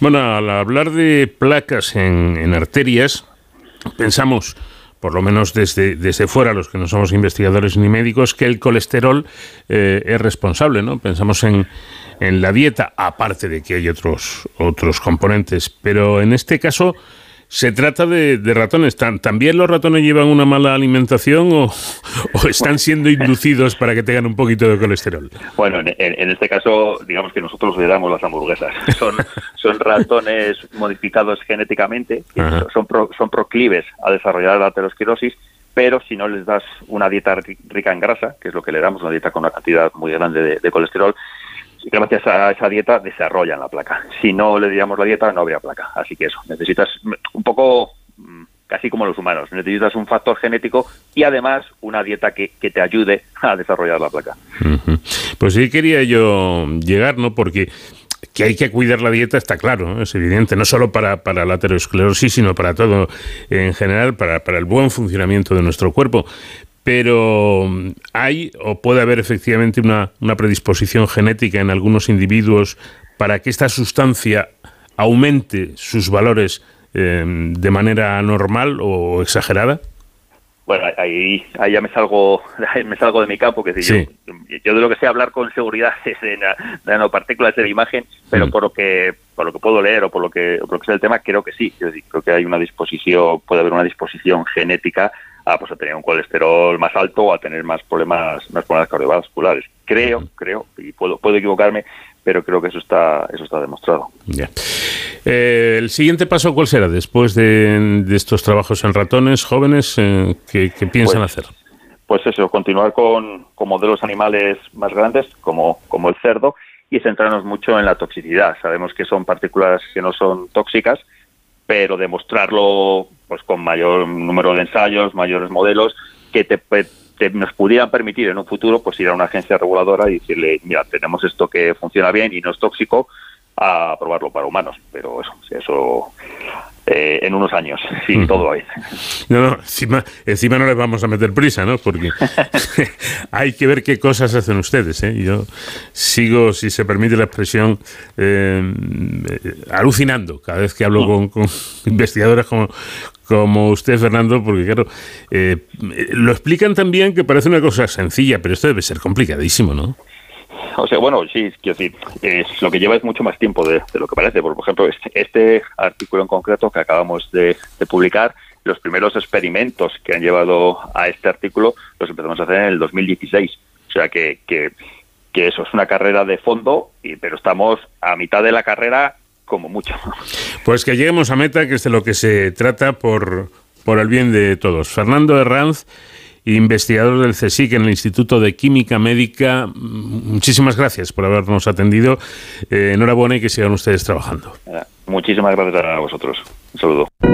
Bueno, al hablar de placas en arterias, pensamos por lo menos desde, desde fuera, los que no somos investigadores ni médicos, que el colesterol eh, es responsable, ¿no? Pensamos en, en la dieta, aparte de que hay otros, otros componentes, pero en este caso se trata de, ratones. ¿También los ratones llevan una mala alimentación o, están siendo inducidos para que tengan un poquito de colesterol? Bueno, en, este caso, digamos que nosotros le damos las hamburguesas. Son, son ratones modificados genéticamente, son, son proclives a desarrollar la aterosclerosis, pero si no les das una dieta rica en grasa, que es lo que le damos, una dieta con una cantidad muy grande de colesterol, gracias a esa dieta desarrollan la placa. Si no le diéramos la dieta, no habría placa. Así que eso, necesitas un poco mm, casi como los humanos, necesitas un factor genético y además una dieta que, te ayude a desarrollar la placa. Pues sí quería yo llegar, ¿no? Porque que hay que cuidar la dieta está claro, es evidente, no solo para, para la aterosclerosis, sino para todo en general, para, para el buen funcionamiento de nuestro cuerpo pero hay o puede haber efectivamente una, predisposición genética en algunos individuos para que esta sustancia aumente sus valores eh, de manera normal o exagerada? Bueno, ahí, ahí ya me salgo, me salgo de mi campo, que yo, yo de lo que sé hablar con seguridad es de, nanopartículas de la imagen, pero mm. por lo que por lo que puedo leer o por lo que por lo que sé el tema, creo que sí. creo que hay una disposición, puede haber una disposición genética a, pues, a tener un colesterol más alto o a tener más problemas, más problemas cardiovasculares. Creo, creo, y puedo, puedo equivocarme, pero creo que eso está, eso está demostrado. Eh, el siguiente paso, ¿cuál será después de, estos trabajos en ratones jóvenes? Eh, ¿qué, piensan pues, hacer? Pues eso, continuar con, con, modelos animales más grandes, como, como el cerdo, y centrarnos mucho en la toxicidad. Sabemos que son partículas que no son tóxicas, pero demostrarlo pues con mayor número de ensayos, mayores modelos, que te, nos pudieran permitir en un futuro pues ir a una agencia reguladora y decirle, mira, tenemos esto que funciona bien y no es tóxico, a probarlo para humanos. Pero eso, eso eh, en unos años, sí, todo va No, no, encima, encima no les vamos a meter prisa, ¿no? Porque hay que ver qué cosas hacen ustedes. ¿eh? Yo sigo, si se permite la expresión, eh, alucinando cada vez que hablo con, con investigadores como, como usted, Fernando, porque claro, eh, lo explican también que parece una cosa sencilla, pero esto debe ser complicadísimo, ¿no? O sea, bueno, sí, quiero decir, es, lo que lleva es mucho más tiempo de, lo que parece. Por ejemplo, este, este, artículo en concreto que acabamos de, publicar, los primeros experimentos que han llevado a este artículo los empezamos a hacer en el 2016. O sea que, que, que eso es una carrera de fondo, y, pero estamos a mitad de la carrera como mucho. Pues que lleguemos a meta, que es de lo que se trata por, por el bien de todos. Fernando Herranz, investigador del CSIC en el Instituto de Química Médica, muchísimas gracias por habernos atendido. Eh, enhorabuena y que sigan ustedes trabajando. Muchísimas gracias a vosotros. Un saludo.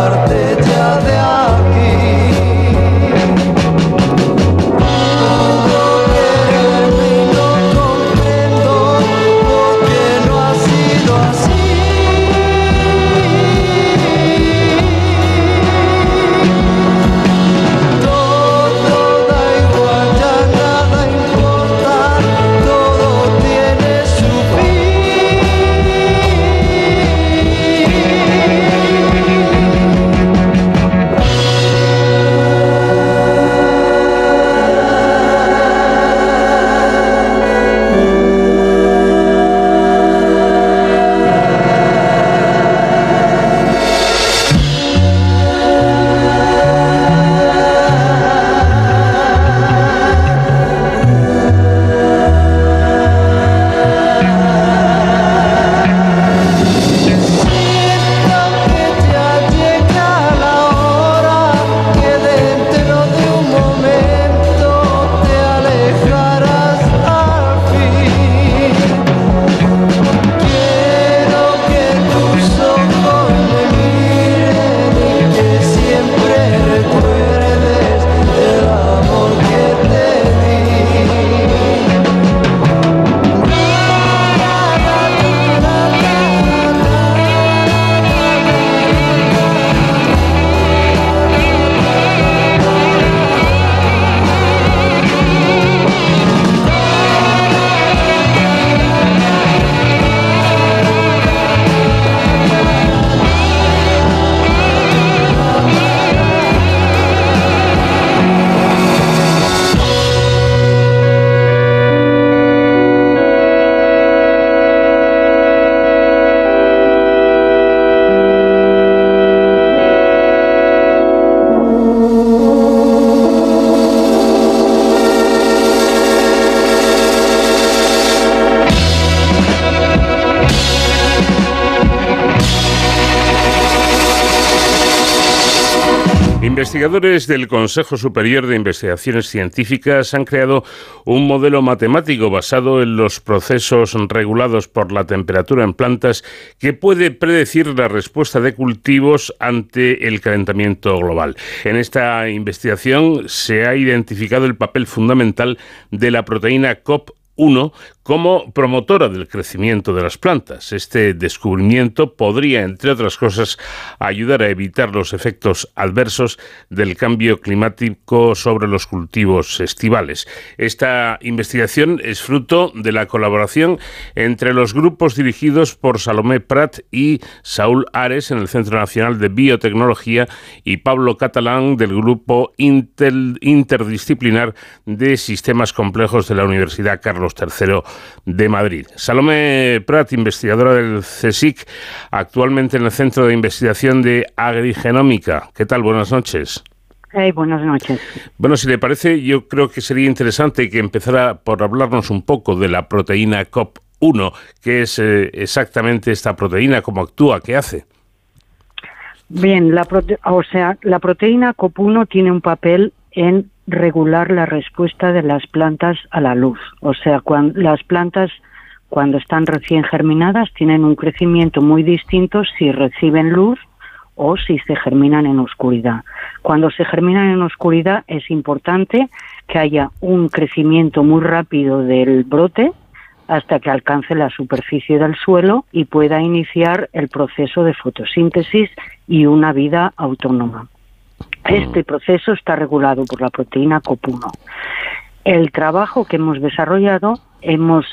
parte. Investigadores del Consejo Superior de Investigaciones Científicas han creado un modelo matemático basado en los procesos regulados por la temperatura en plantas que puede predecir la respuesta de cultivos ante el calentamiento global. En esta investigación se ha identificado el papel fundamental de la proteína COP 1 como promotora del crecimiento de las plantas. Este descubrimiento podría, entre otras cosas, ayudar a evitar los efectos adversos del cambio climático sobre los cultivos estivales. Esta investigación es fruto de la colaboración entre los grupos dirigidos por Salomé Prat y Saúl Ares en el Centro Nacional de Biotecnología y Pablo Catalán del Grupo Interdisciplinar de Sistemas Complejos de la Universidad Carlos III de Madrid. Salomé Prat, investigadora del CSIC, actualmente en el Centro de Investigación de Agrigenómica. ¿Qué tal? Buenas noches. buenas noches. Bueno, si le parece, yo creo que sería interesante que empezara por hablarnos un poco de la proteína COP1, que es eh, exactamente esta proteína, cómo actúa, qué hace. Bien, la o sea, la proteína COP1 tiene un papel en regular la respuesta de las plantas a la luz. O sea, cuando las plantas cuando están recién germinadas tienen un crecimiento muy distinto si reciben luz o si se germinan en oscuridad. Cuando se germinan en oscuridad es importante que haya un crecimiento muy rápido del brote hasta que alcance la superficie del suelo y pueda iniciar el proceso de fotosíntesis y una vida autónoma. Este proceso está regulado por la proteína COP1. El trabajo que hemos desarrollado hemos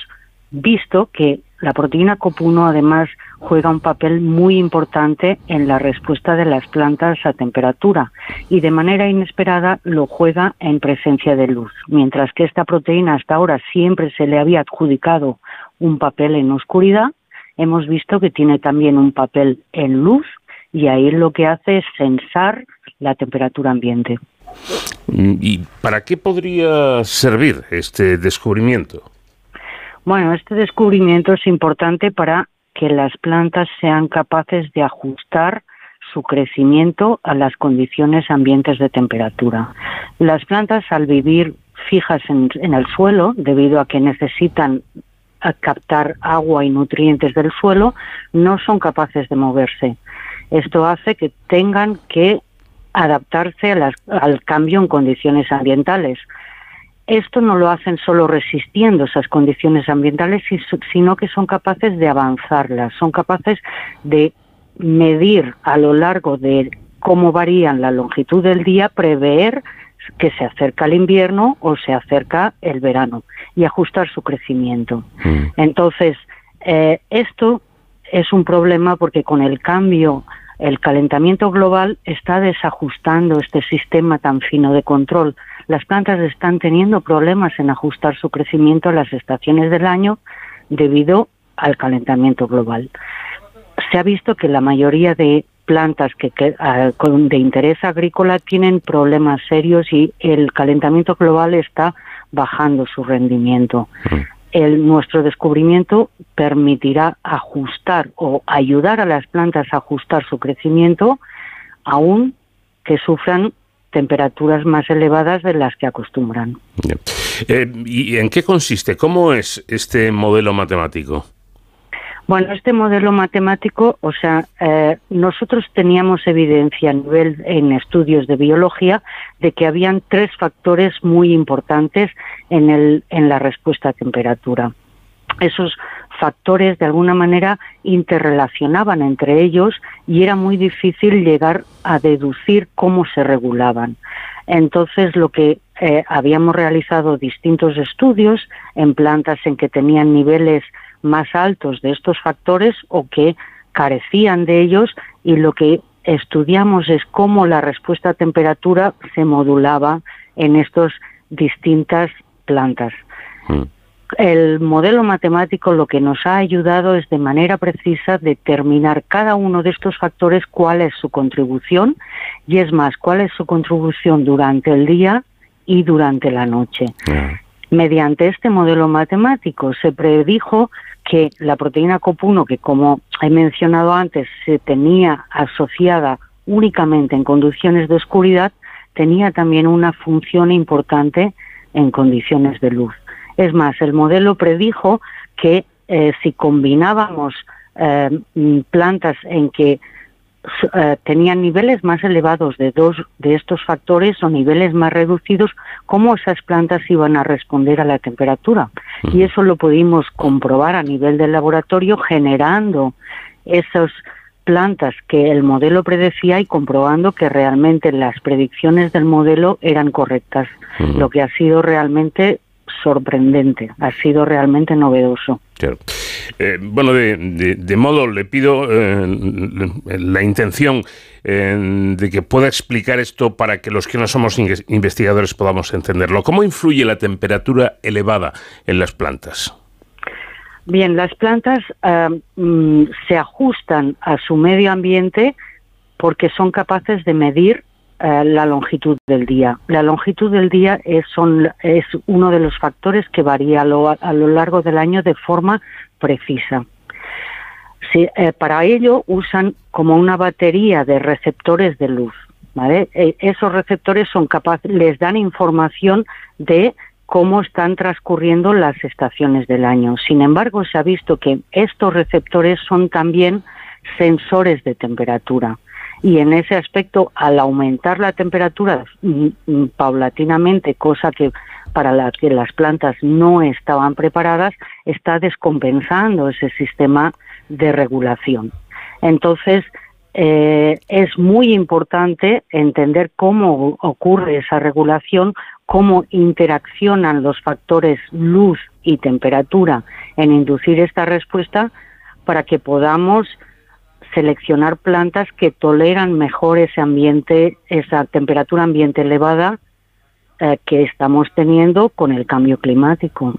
visto que la proteína COP1 además juega un papel muy importante en la respuesta de las plantas a temperatura y de manera inesperada lo juega en presencia de luz. Mientras que esta proteína hasta ahora siempre se le había adjudicado un papel en oscuridad, hemos visto que tiene también un papel en luz y ahí lo que hace es sensar la temperatura ambiente. ¿Y para qué podría servir este descubrimiento? Bueno, este descubrimiento es importante para que las plantas sean capaces de ajustar su crecimiento a las condiciones ambientes de temperatura. Las plantas al vivir fijas en, el suelo, debido a que necesitan captar agua y nutrientes del suelo, no son capaces de moverse. Esto hace que tengan que adaptarse al cambio en condiciones ambientales. Esto no lo hacen solo resistiendo esas condiciones ambientales, sino que son capaces de avanzarlas, son capaces de medir a lo largo de cómo varían la longitud del día, prever que se acerca el invierno o se acerca el verano y ajustar su crecimiento. Mm. Entonces, eh, esto es un problema porque con el cambio el calentamiento global está desajustando este sistema tan fino de control. Las plantas están teniendo problemas en ajustar su crecimiento a las estaciones del año debido al calentamiento global. Se ha visto que la mayoría de plantas que, ah, de interés agrícola tienen problemas serios y el calentamiento global está bajando su rendimiento. Mm nuestro descubrimiento permitirá ajustar o ayudar a las plantas a ajustar su crecimiento aún que sufran temperaturas más elevadas de las que acostumbran. Eh, ¿Y en qué consiste? ¿Cómo es este modelo matemático? Bueno, este modelo matemático, o sea, eh, nosotros teníamos evidencia a nivel en estudios de biología de que habían tres factores muy importantes en, el, en la respuesta a temperatura. Esos factores de alguna manera interrelacionaban entre ellos y era muy difícil llegar a deducir cómo se regulaban. Entonces, lo que eh, habíamos realizado distintos estudios en plantas en que tenían niveles más altos de estos factores o que carecían de ellos y lo que estudiamos es cómo la respuesta a temperatura se modulaba en estas distintas plantas. Mm. El modelo matemático lo que nos ha ayudado es de manera precisa determinar cada uno de estos factores cuál es su contribución y es más, cuál es su contribución durante el día y durante la noche. Mediante este modelo matemático se predijo que la proteína COP1, que como he mencionado antes, se tenía asociada únicamente en condiciones de oscuridad, tenía también una función importante en condiciones de luz. Es más, el modelo predijo que eh, si combinábamos eh, plantas en que eh, tenían niveles más elevados de dos de estos factores o niveles más reducidos, cómo esas plantas iban a responder a la temperatura. Y eso lo pudimos comprobar a nivel del laboratorio generando esas plantas que el modelo predecía y comprobando que realmente las predicciones del modelo eran correctas, lo que ha sido realmente sorprendente, ha sido realmente novedoso. Eh, bueno, de, modo le pido eh, la intención eh, de que pueda explicar esto para que los que no somos investigadores podamos entenderlo. ¿Cómo influye la temperatura elevada en las plantas? Bien, las plantas mm, se ajustan a su medio ambiente porque son capaces de medir eh, la longitud del día. La longitud del día es, uno de los factores que varía a lo, largo del año de forma precisa. Eh, para ello usan como una batería de receptores de luz. esos receptores son capaces, les dan información de cómo están transcurriendo las estaciones del año. Sin embargo, se ha visto que estos receptores son también sensores de temperatura y en ese aspecto al aumentar la temperatura mm, mm, paulatinamente, cosa que para la que las plantas no estaban preparadas, está descompensando ese sistema de regulación. Entonces, eh, es muy importante entender cómo ocurre esa regulación, cómo interaccionan los factores luz y temperatura en inducir esta respuesta para que podamos seleccionar plantas que toleran mejor ese ambiente, esa temperatura ambiente elevada eh, que estamos teniendo con el cambio climático.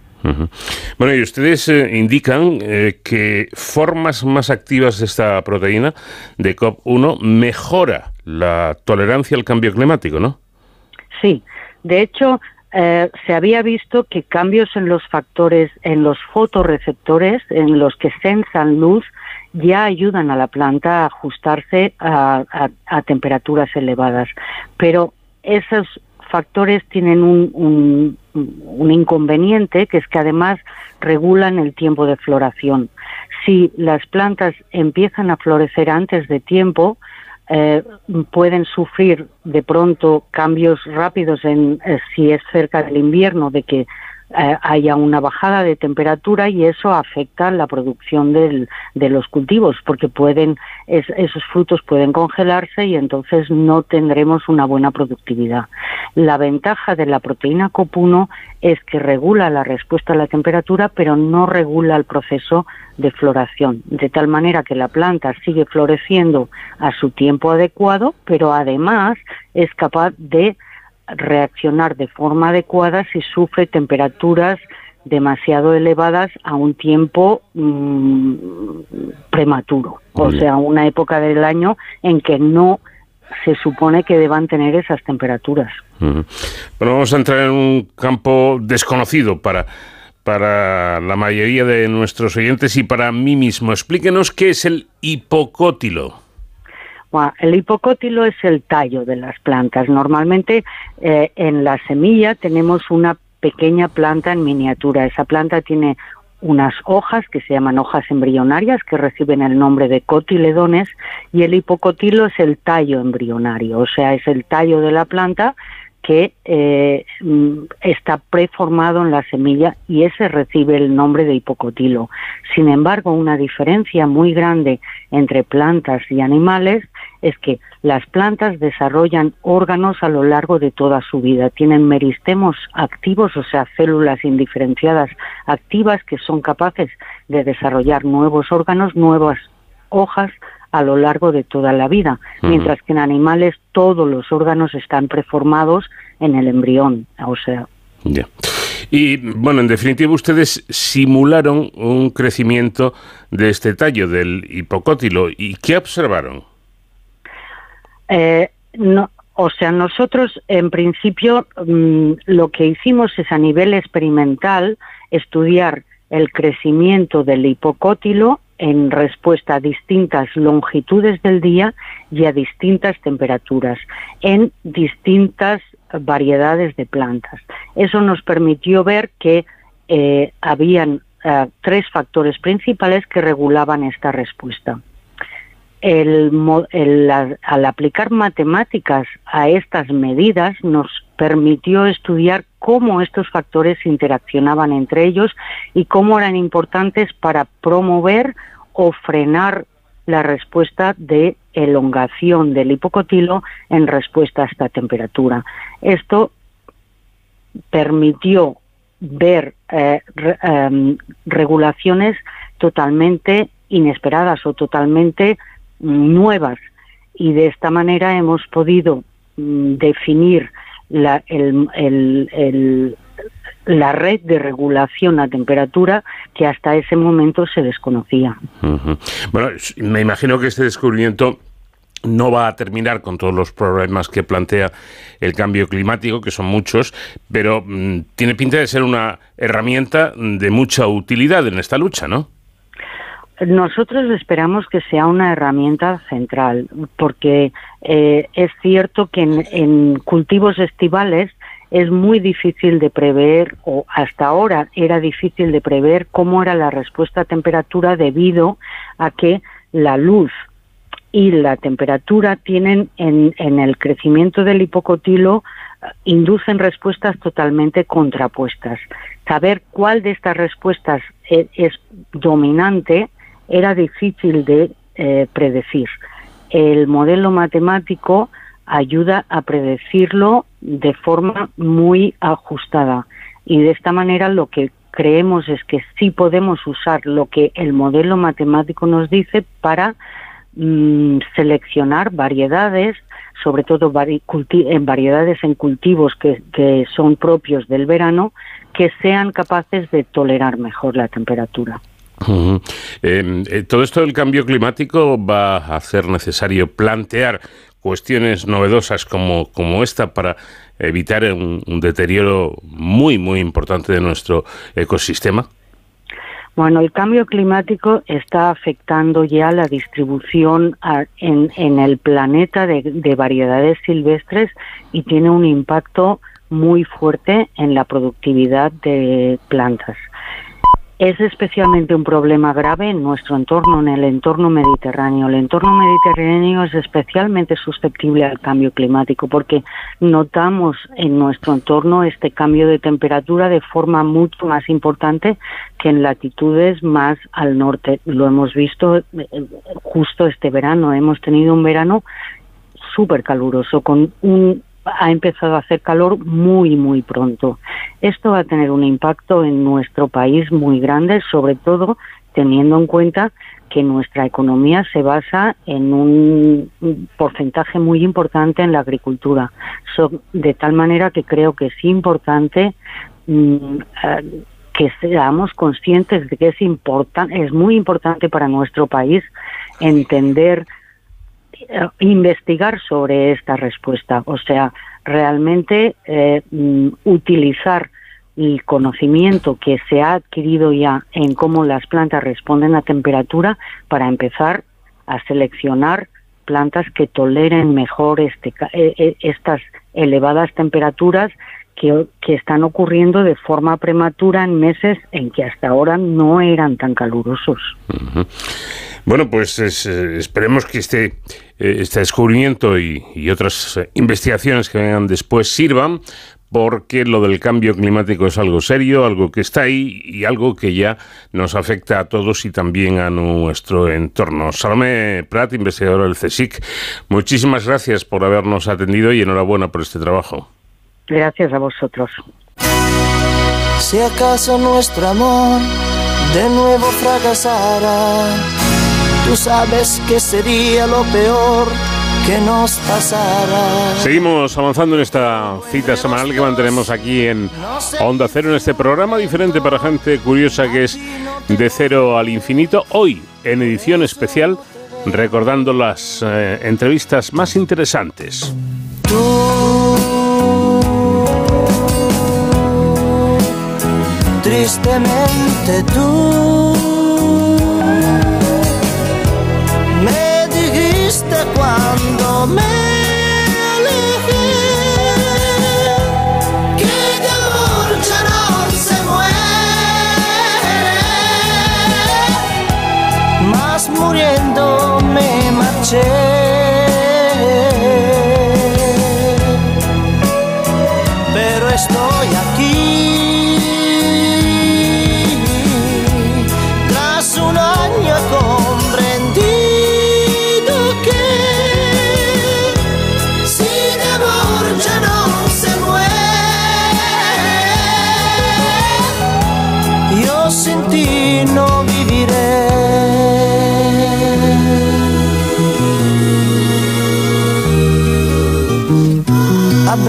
Bueno, y ustedes eh, indican eh, que formas más activas de esta proteína de COP1 mejora la tolerancia al cambio climático, ¿no? Sí, de hecho, se había visto que cambios en los factores, en los fotorreceptores, en los que sensan luz, ya ayudan a la planta a ajustarse a, temperaturas elevadas. Pero esos factores tienen un, inconveniente, que es que además regulan el tiempo de floración. Si las plantas empiezan a florecer antes de tiempo, eh, pueden sufrir de pronto cambios rápidos en eh, si es cerca del invierno, de que haya una bajada de temperatura y eso afecta la producción del, de los cultivos porque pueden esos frutos pueden congelarse y entonces no tendremos una buena productividad. La ventaja de la proteína COP1 es que regula la respuesta a la temperatura pero no regula el proceso de floración, de tal manera que la planta sigue floreciendo a su tiempo adecuado, pero además es capaz de reaccionar de forma adecuada si sufre temperaturas demasiado elevadas a un tiempo mm, prematuro, o sea, una época del año en que no se supone que deban tener esas temperaturas. Bueno, vamos a entrar en un campo desconocido para, para la mayoría de nuestros oyentes y para mí mismo. Explíquenos qué es el hipocótilo el hipocótilo es el tallo de las plantas. Normalmente eh, en la semilla tenemos una pequeña planta en miniatura. Esa planta tiene unas hojas que se llaman hojas embrionarias que reciben el nombre de cotiledones y el hipocotilo es el tallo embrionario, o sea, es el tallo de la planta que eh, mm, está preformado en la semilla y ese recibe el nombre de hipocotilo. Sin embargo, una diferencia muy grande entre plantas y animales es que las plantas desarrollan órganos a lo largo de toda su vida. Tienen meristemos activos, o sea, células indiferenciadas activas que son capaces de desarrollar nuevos órganos, nuevas hojas a lo largo de toda la vida, mientras que en animales todos los órganos están preformados en el embrión, o sea. Y bueno, en definitiva, ustedes simularon un crecimiento de este tallo del hipocótilo. ¿Y qué observaron? Eh, no, o sea, nosotros en principio mm, lo que hicimos es a nivel experimental estudiar el crecimiento del hipocótilo en respuesta a distintas longitudes del día y a distintas temperaturas, en distintas variedades de plantas. Eso nos permitió ver que eh, habían eh, tres factores principales que regulaban esta respuesta. al aplicar matemáticas a estas medidas nos permitió estudiar cómo estos factores interaccionaban entre ellos y cómo eran importantes para promover o frenar la respuesta de elongación del hipocotilo en respuesta a esta temperatura. Esto permitió ver eh, em, regulaciones totalmente inesperadas o totalmente nuevas y de esta manera hemos podido mm, definir la, el, la red de regulación a temperatura que hasta ese momento se desconocía. Bueno, me imagino que este descubrimiento no va a terminar con todos los problemas que plantea el cambio climático, que son muchos, pero mm, tiene pinta de ser una herramienta de mucha utilidad en esta lucha, ¿no? Nosotros esperamos que sea una herramienta central, porque eh, es cierto que en, cultivos estivales es muy difícil de prever, o hasta ahora era difícil de prever cómo era la respuesta a temperatura debido a que la luz y la temperatura tienen en, en el crecimiento del hipocotilo eh, inducen respuestas totalmente contrapuestas. Saber cuál de estas respuestas es, es dominante era difícil de eh, predecir. El modelo matemático ayuda a predecirlo de forma muy ajustada y de esta manera lo que creemos es que sí podemos usar lo que el modelo matemático nos dice para mm, seleccionar variedades, sobre todo en variedades en cultivos que, que son propios del verano, que sean capaces de tolerar mejor la temperatura. Em, eh, todo esto del cambio climático va a hacer necesario plantear cuestiones novedosas como, como esta para evitar un, deterioro muy, muy importante de nuestro ecosistema? Bueno, el cambio climático está afectando ya la distribución en, en, el planeta de, variedades silvestres y tiene un impacto muy fuerte en la productividad de plantas. Es especialmente un problema grave en nuestro entorno, en el entorno mediterráneo. El entorno mediterráneo es especialmente susceptible al cambio climático porque notamos en nuestro entorno este cambio de temperatura de forma mucho más importante que en latitudes más al norte. Lo hemos visto eh, justo este verano. Hemos tenido un verano súper caluroso con un ha empezado a hacer calor muy, muy pronto. Esto va a tener un impacto en nuestro país muy grande, sobre todo teniendo en cuenta que nuestra economía se basa en un porcentaje muy importante en la agricultura. de tal manera que creo que es importante mm, eh, que seamos conscientes de que es muy importante para nuestro país entender investigar sobre esta respuesta, o sea, realmente eh, mm, utilizar el conocimiento que se ha adquirido ya en cómo las plantas responden a temperatura para empezar a seleccionar plantas que toleren mejor este, eh, estas elevadas temperaturas que, están ocurriendo de forma prematura en meses en que hasta ahora no eran tan calurosos. Bueno, pues eh, esperemos que este, eh, este descubrimiento y, otras eh, investigaciones que vengan después sirvan porque lo del cambio climático es algo serio, algo que está ahí y algo que ya nos afecta a todos y también a nuestro entorno. Salome Prat, investigadora del CSIC, muchísimas gracias por habernos atendido y enhorabuena por este trabajo. Gracias a vosotros. Si acaso nuestro amor de nuevo fracasara, tú sabes que sería lo peor que nos pasara. Seguimos avanzando en esta cita semanal que mantenemos aquí en Onda Cero, en este programa diferente para gente curiosa que es de cero al infinito. Hoy, en edición especial, recordando las eh, entrevistas más interesantes. tristemente tu. Me dijiste cuando me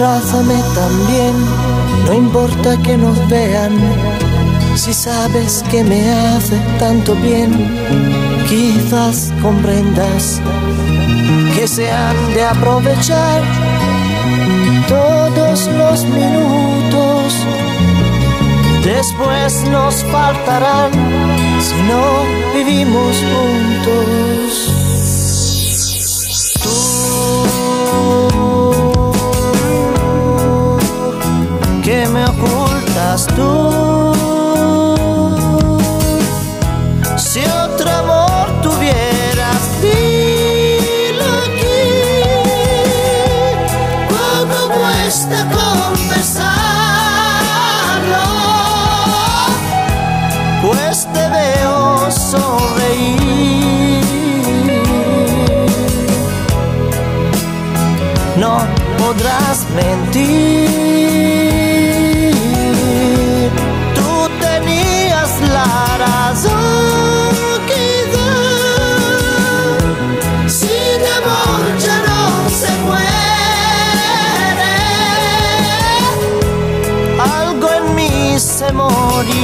Abrázame también, no importa que nos vean. Si sabes que me hace tanto bien, quizás comprendas que se han de aprovechar todos los minutos. Después nos faltarán si no vivimos juntos. Tú me ocultas tú. Si otro amor tuvieras, dilo aquí. ¿Cómo cuesta confesarlo? Pues te veo sonreír. No podrás mentir.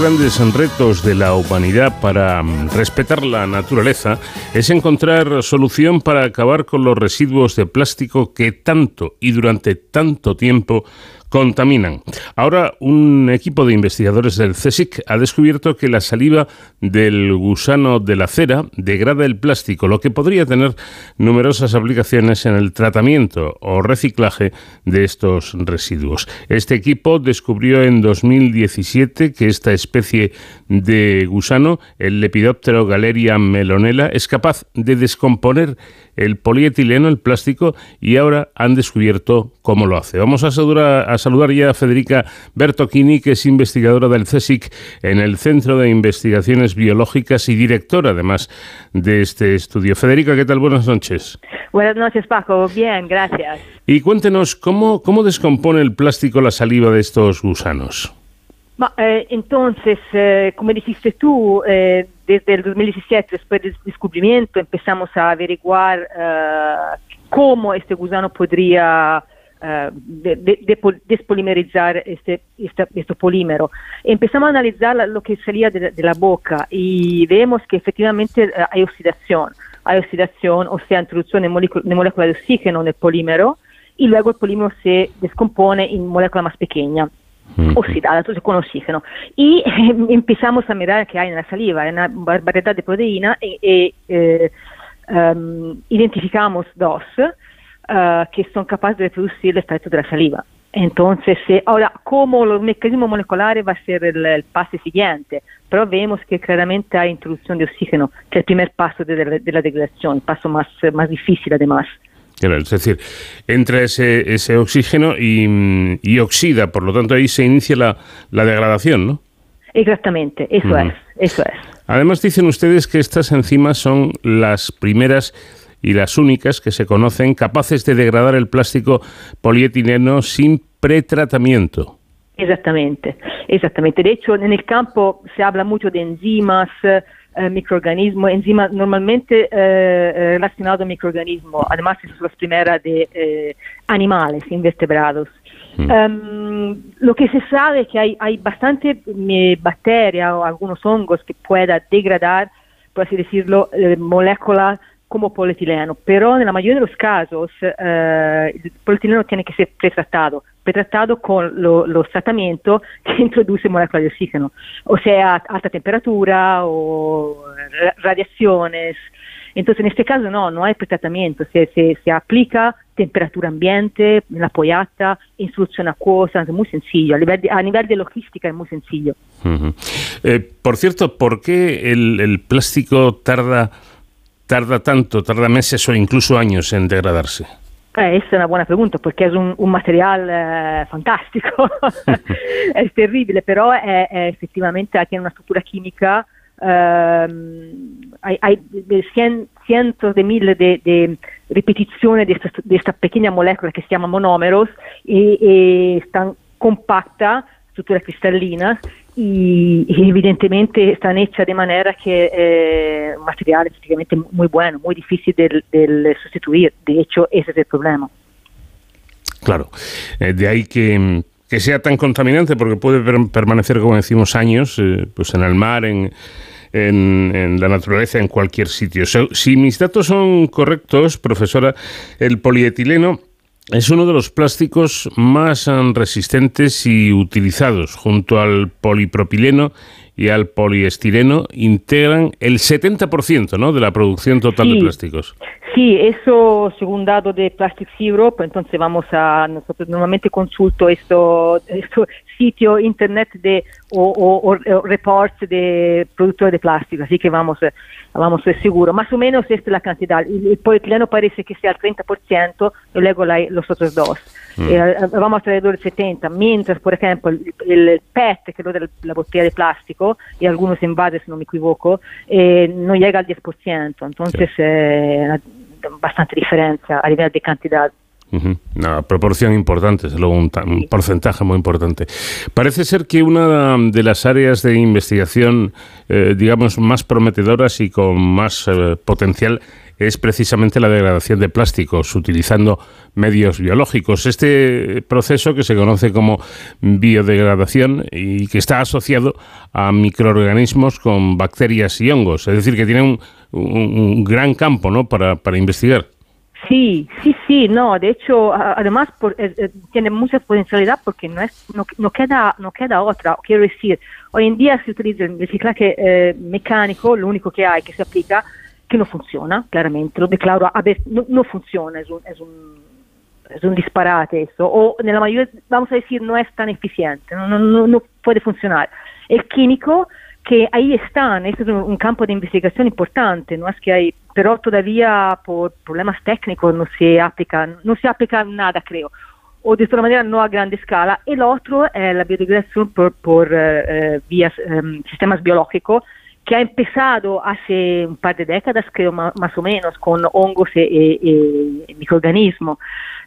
grandes retos de la humanidad para mm, respetar la naturaleza es encontrar solución para acabar con los residuos de plástico que tanto y durante tanto tiempo contaminan. Ahora, un equipo de investigadores del CSIC ha descubierto que la saliva del gusano de la cera degrada el plástico, lo que podría tener numerosas aplicaciones en el tratamiento o reciclaje de estos residuos. Este equipo descubrió en 2017 que esta especie de gusano, el Lepidoptero galeria melonella, es capaz de descomponer el polietileno, el plástico, y ahora han descubierto cómo lo hace. Vamos a saludar, a saludar ya a Federica Bertocchini, que es investigadora del CSIC en el Centro de Investigaciones Biológicas y directora, además, de este estudio. Federica, ¿qué tal? Buenas noches. Buenas noches, Paco. Bien, gracias. Y cuéntenos, ¿cómo, cómo descompone el plástico la saliva de estos gusanos? Ma, eh, entonces, eh, como dijiste tú, eh, desde el 2017, después del descubrimiento, empezamos a averiguar eh, cómo este gusano podría eh, de- de- depo- despolimerizar este, este, este polímero. Empezamos a analizar la- lo que salía de, de la boca y vemos que efectivamente eh, hay oxidación. Hay oxidación, o sea, introducción de, molécula- de molécula de oxígeno en el polímero y luego el polímero se descompone en molécula más pequeña oxidada, entonces con oxígeno. Y eh, empezamos a mirar qué hay en la saliva, hay una var- variedad de proteína y, y, eh, em, identificamos dos eh, que son capaces de reproducir el efecto de la saliva. Entonces, eh, ahora, como el mecanismo molecular va a ser el, el, paso siguiente, pero vemos que claramente hay introducción de oxígeno, que es el primer paso de, de, de la degradación, el paso más, más difícil además. Es decir, entra ese, ese oxígeno y, y, oxida, por lo tanto ahí se inicia la, la degradación, ¿no? Exactamente, eso uh -huh. es, eso es. Además dicen ustedes que estas enzimas son las primeras y las únicas que se conocen capaces de degradar el plástico polietileno sin pretratamiento. Exactamente, exactamente. De hecho, en el campo se habla mucho de enzimas, eh, microorganismos, enzimas normalmente eh, relacionados a microorganismos, además son las primeras de eh, animales, invertebrados. Mm. Um, lo que se sabe es que hay, hay bastante eh, bacterias o algunos hongos que puedan degradar, por así decirlo, eh, moléculas como polietileno, pero en la mayoría de los casos eh, el polietileno tiene que ser pretratado, pretratado con lo, los tratamientos que introduce moléculas de oxígeno, o sea, alta temperatura o radiaciones. Entonces, en este caso no, no hay pretratamiento, se, se, se aplica temperatura ambiente, la pollata, en solución acuosa, es muy sencillo, a nivel de, a nivel de logística es muy sencillo. Uh -huh. eh, por cierto, ¿por qué el, el plástico tarda tarda tanto, tarda meses o incluso años en degradarse? Eh, esa es una buena pregunta porque es un, un material eh, fantástico, es terrible, pero eh, effettivamente tiene una struttura chimica, hay, hay cien, cientos de miles de, de repeticiones de esta, de esta, pequeña molécula que se llama monómeros y, y están compactas, estructuras cristalinas y, y, evidentemente están hechas de manera que eh, material efectivamente muy bueno, muy difícil de, de, sustituir. De hecho, ese es el problema. Claro, eh, de ahí que, que, sea tan contaminante porque puede per permanecer, como decimos, años eh, pues en el mar, en, en, en, la naturaleza, en cualquier sitio. So, si mis datos son correctos, profesora, el polietileno es uno de los plásticos más resistentes y utilizados, junto al polipropileno y al poliestireno, integran el 70% ¿no? de la producción total sí, de plásticos. Sí, eso según datos de Plastics Europe, entonces vamos a, nosotros normalmente consulto esto, esto sitio internet de, o, o, o, reports de productores de plástico, así que vamos, vamos seguro. Más o menos esta es la cantidad. El, el polietileno parece que sea el 30%, y luego la, los otros dos. Mm. Eh, vamos alrededor del 70, mientras, por ejemplo, el, el PET, que es lo de la botella de plástico, y algunos envases, si no me equivoco, eh, no llega al 10%. Entonces, sí. eh, bastante diferencia a nivel de cantidad. Una proporción importante, es luego un, un, porcentaje muy importante. Parece ser que una de las áreas de investigación, eh, digamos, más prometedoras y con más eh, potencial es precisamente la degradación de plásticos utilizando medios biológicos. Este proceso que se conoce como biodegradación y que está asociado a microorganismos con bacterias y hongos, es decir, que tiene un, un, gran campo ¿no? para, para investigar. Sí, sí, sí, no, de hecho, además por, eh, eh, tiene mucha potencialidad porque no, es, no, no, queda, no queda otra. Quiero decir, hoy en día se utiliza el reciclaje eh, mecánico, lo único que hay que se aplica, que no funciona, claramente, lo declaro, a ver, no, funciona, es un, un, un disparate eso, o en la mayoría, vamos a decir, no es tan eficiente, no, puede funcionar. El químico que ahí están, este es un, un, campo de investigación importante, no es que hay, pero todavía por problemas técnicos no se aplica, no se aplica nada, creo, o de toda manera no a grande escala. El otro es la biodegradación por, por uh, vías, um, sistemas biológicos, que ha empezado hace un par de décadas, creo más, o menos, con hongos y, y, y microorganismos.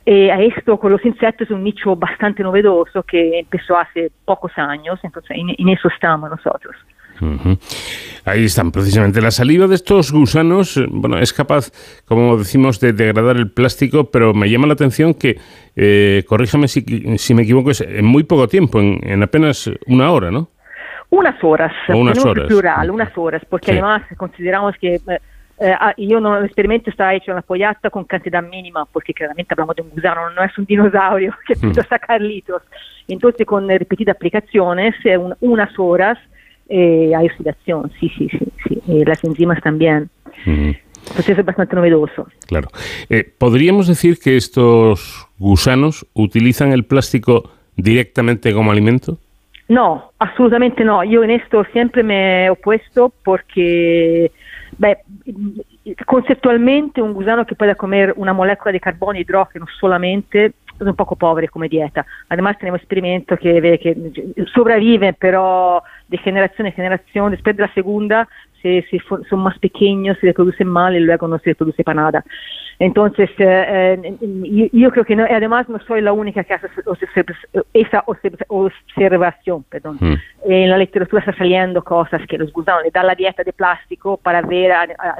Eh, a esto con los insectos es un nicho bastante novedoso que empezó hace pocos años, entonces en, en eso estamos nosotros. Ahí están, precisamente. La saliva de estos gusanos, bueno, es capaz, como decimos, de degradar el plástico, pero me llama la atención que, eh, corríjame si, si, me equivoco, es en muy poco tiempo, en apenas una hora, ¿no? Unas horas, unas horas. plural, unas horas, porque sí. además consideramos que eh, io non, l'esperimento está hecho en la pollata con cantidad mínima, porque claramente hablamos de un gusano, no es un dinosaurio que puede mm. sacar litros. Entonces, con repetidas aplicaciones, un, unas horas, eh, hay oxidación, sí, sí, sí, sí. Eh, las enzimas también. Mm -hmm. pues es bastante novedoso. Claro. Eh, ¿Podríamos decir que estos gusanos utilizan el plástico directamente como alimento? No, assolutamente no. Io in esto sempre mi he opposto perché beh, concettualmente un gusano che pueda comer una molécula di carbonio e idrogeno solamente es un poco pobre come dieta. Además tenemos experimento que ve que sobreviven, pero de generación en generación, después de la segunda se, se son más pequeños, se reproducen mal y luego no se reproduce para nada. Entonces, eh, eh, yo, creo que no, además no soy la única que hace esa observación. Perdón. Mm. En la literatura está saliendo cosas que los gusanos le dan la dieta de plástico para ver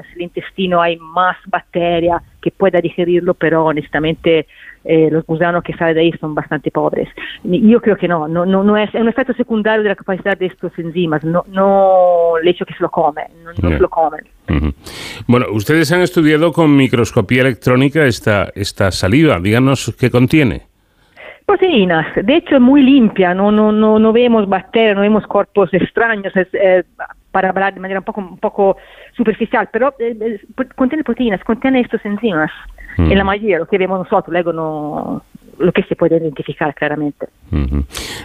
si el intestino hay más bacteria que pueda digerirlo, pero honestamente eh, los gusanos que salen de ahí son bastante pobres. Yo creo que no, no, no, es, un efecto secundario de la capacidad de estos enzimas, no, no el hecho que se lo comen, no, se lo comen. Bueno, ustedes han estudiado con microscopía electrónica esta, esta saliva, díganos qué contiene. Proteínas, de hecho es muy limpia, no, no, no, no vemos bacterias, no vemos cuerpos extraños, eh, para hablar de manera un poco, un poco superficial, pero eh, contiene proteínas, contiene estos enzimas. Mm. En la mayoría, lo que vemos nosotros, luego no, lo que se puede identificar claramente.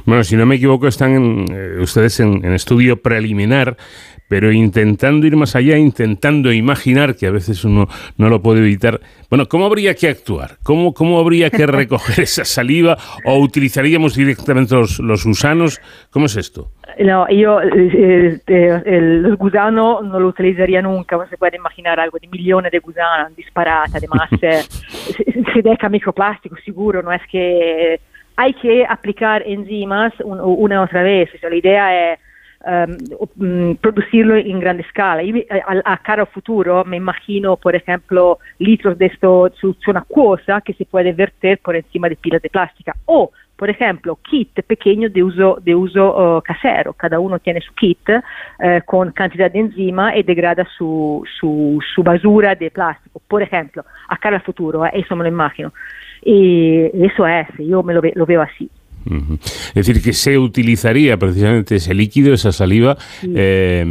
Bueno, si no me equivoco, están eh, ustedes en, estudio preliminar, pero intentando ir más allá, intentando imaginar, que a veces uno no lo puede evitar. Bueno, ¿cómo habría que actuar? ¿Cómo, cómo habría que recoger esa saliva? ¿O utilizaríamos directamente los, los gusanos? ¿Cómo es esto? No, yo eh, eh, el gusano no lo utilizaría nunca, no se puede imaginar algo de millones de gusanos disparados, además se deja microplástico seguro, no es que hay que aplicar enzimas una y otra vez, la idea es um, producirlo en gran escala. a, cara futuro me imagino, por ejemplo, litros de esto solución acuosa que se puede verter por encima de pilas de plástica o por ejemplo, kit pequeños de uso, de uso uh, casero. Cada uno tiene su kit uh, con cantidad de enzima y degrada su, su, su, basura de plástico. Por ejemplo, a cara futuro, eh, eso me lo imagino. Y eso es, yo me lo, ve, lo veo así. Es decir, que se utilizaría precisamente ese líquido, esa saliva. Eh,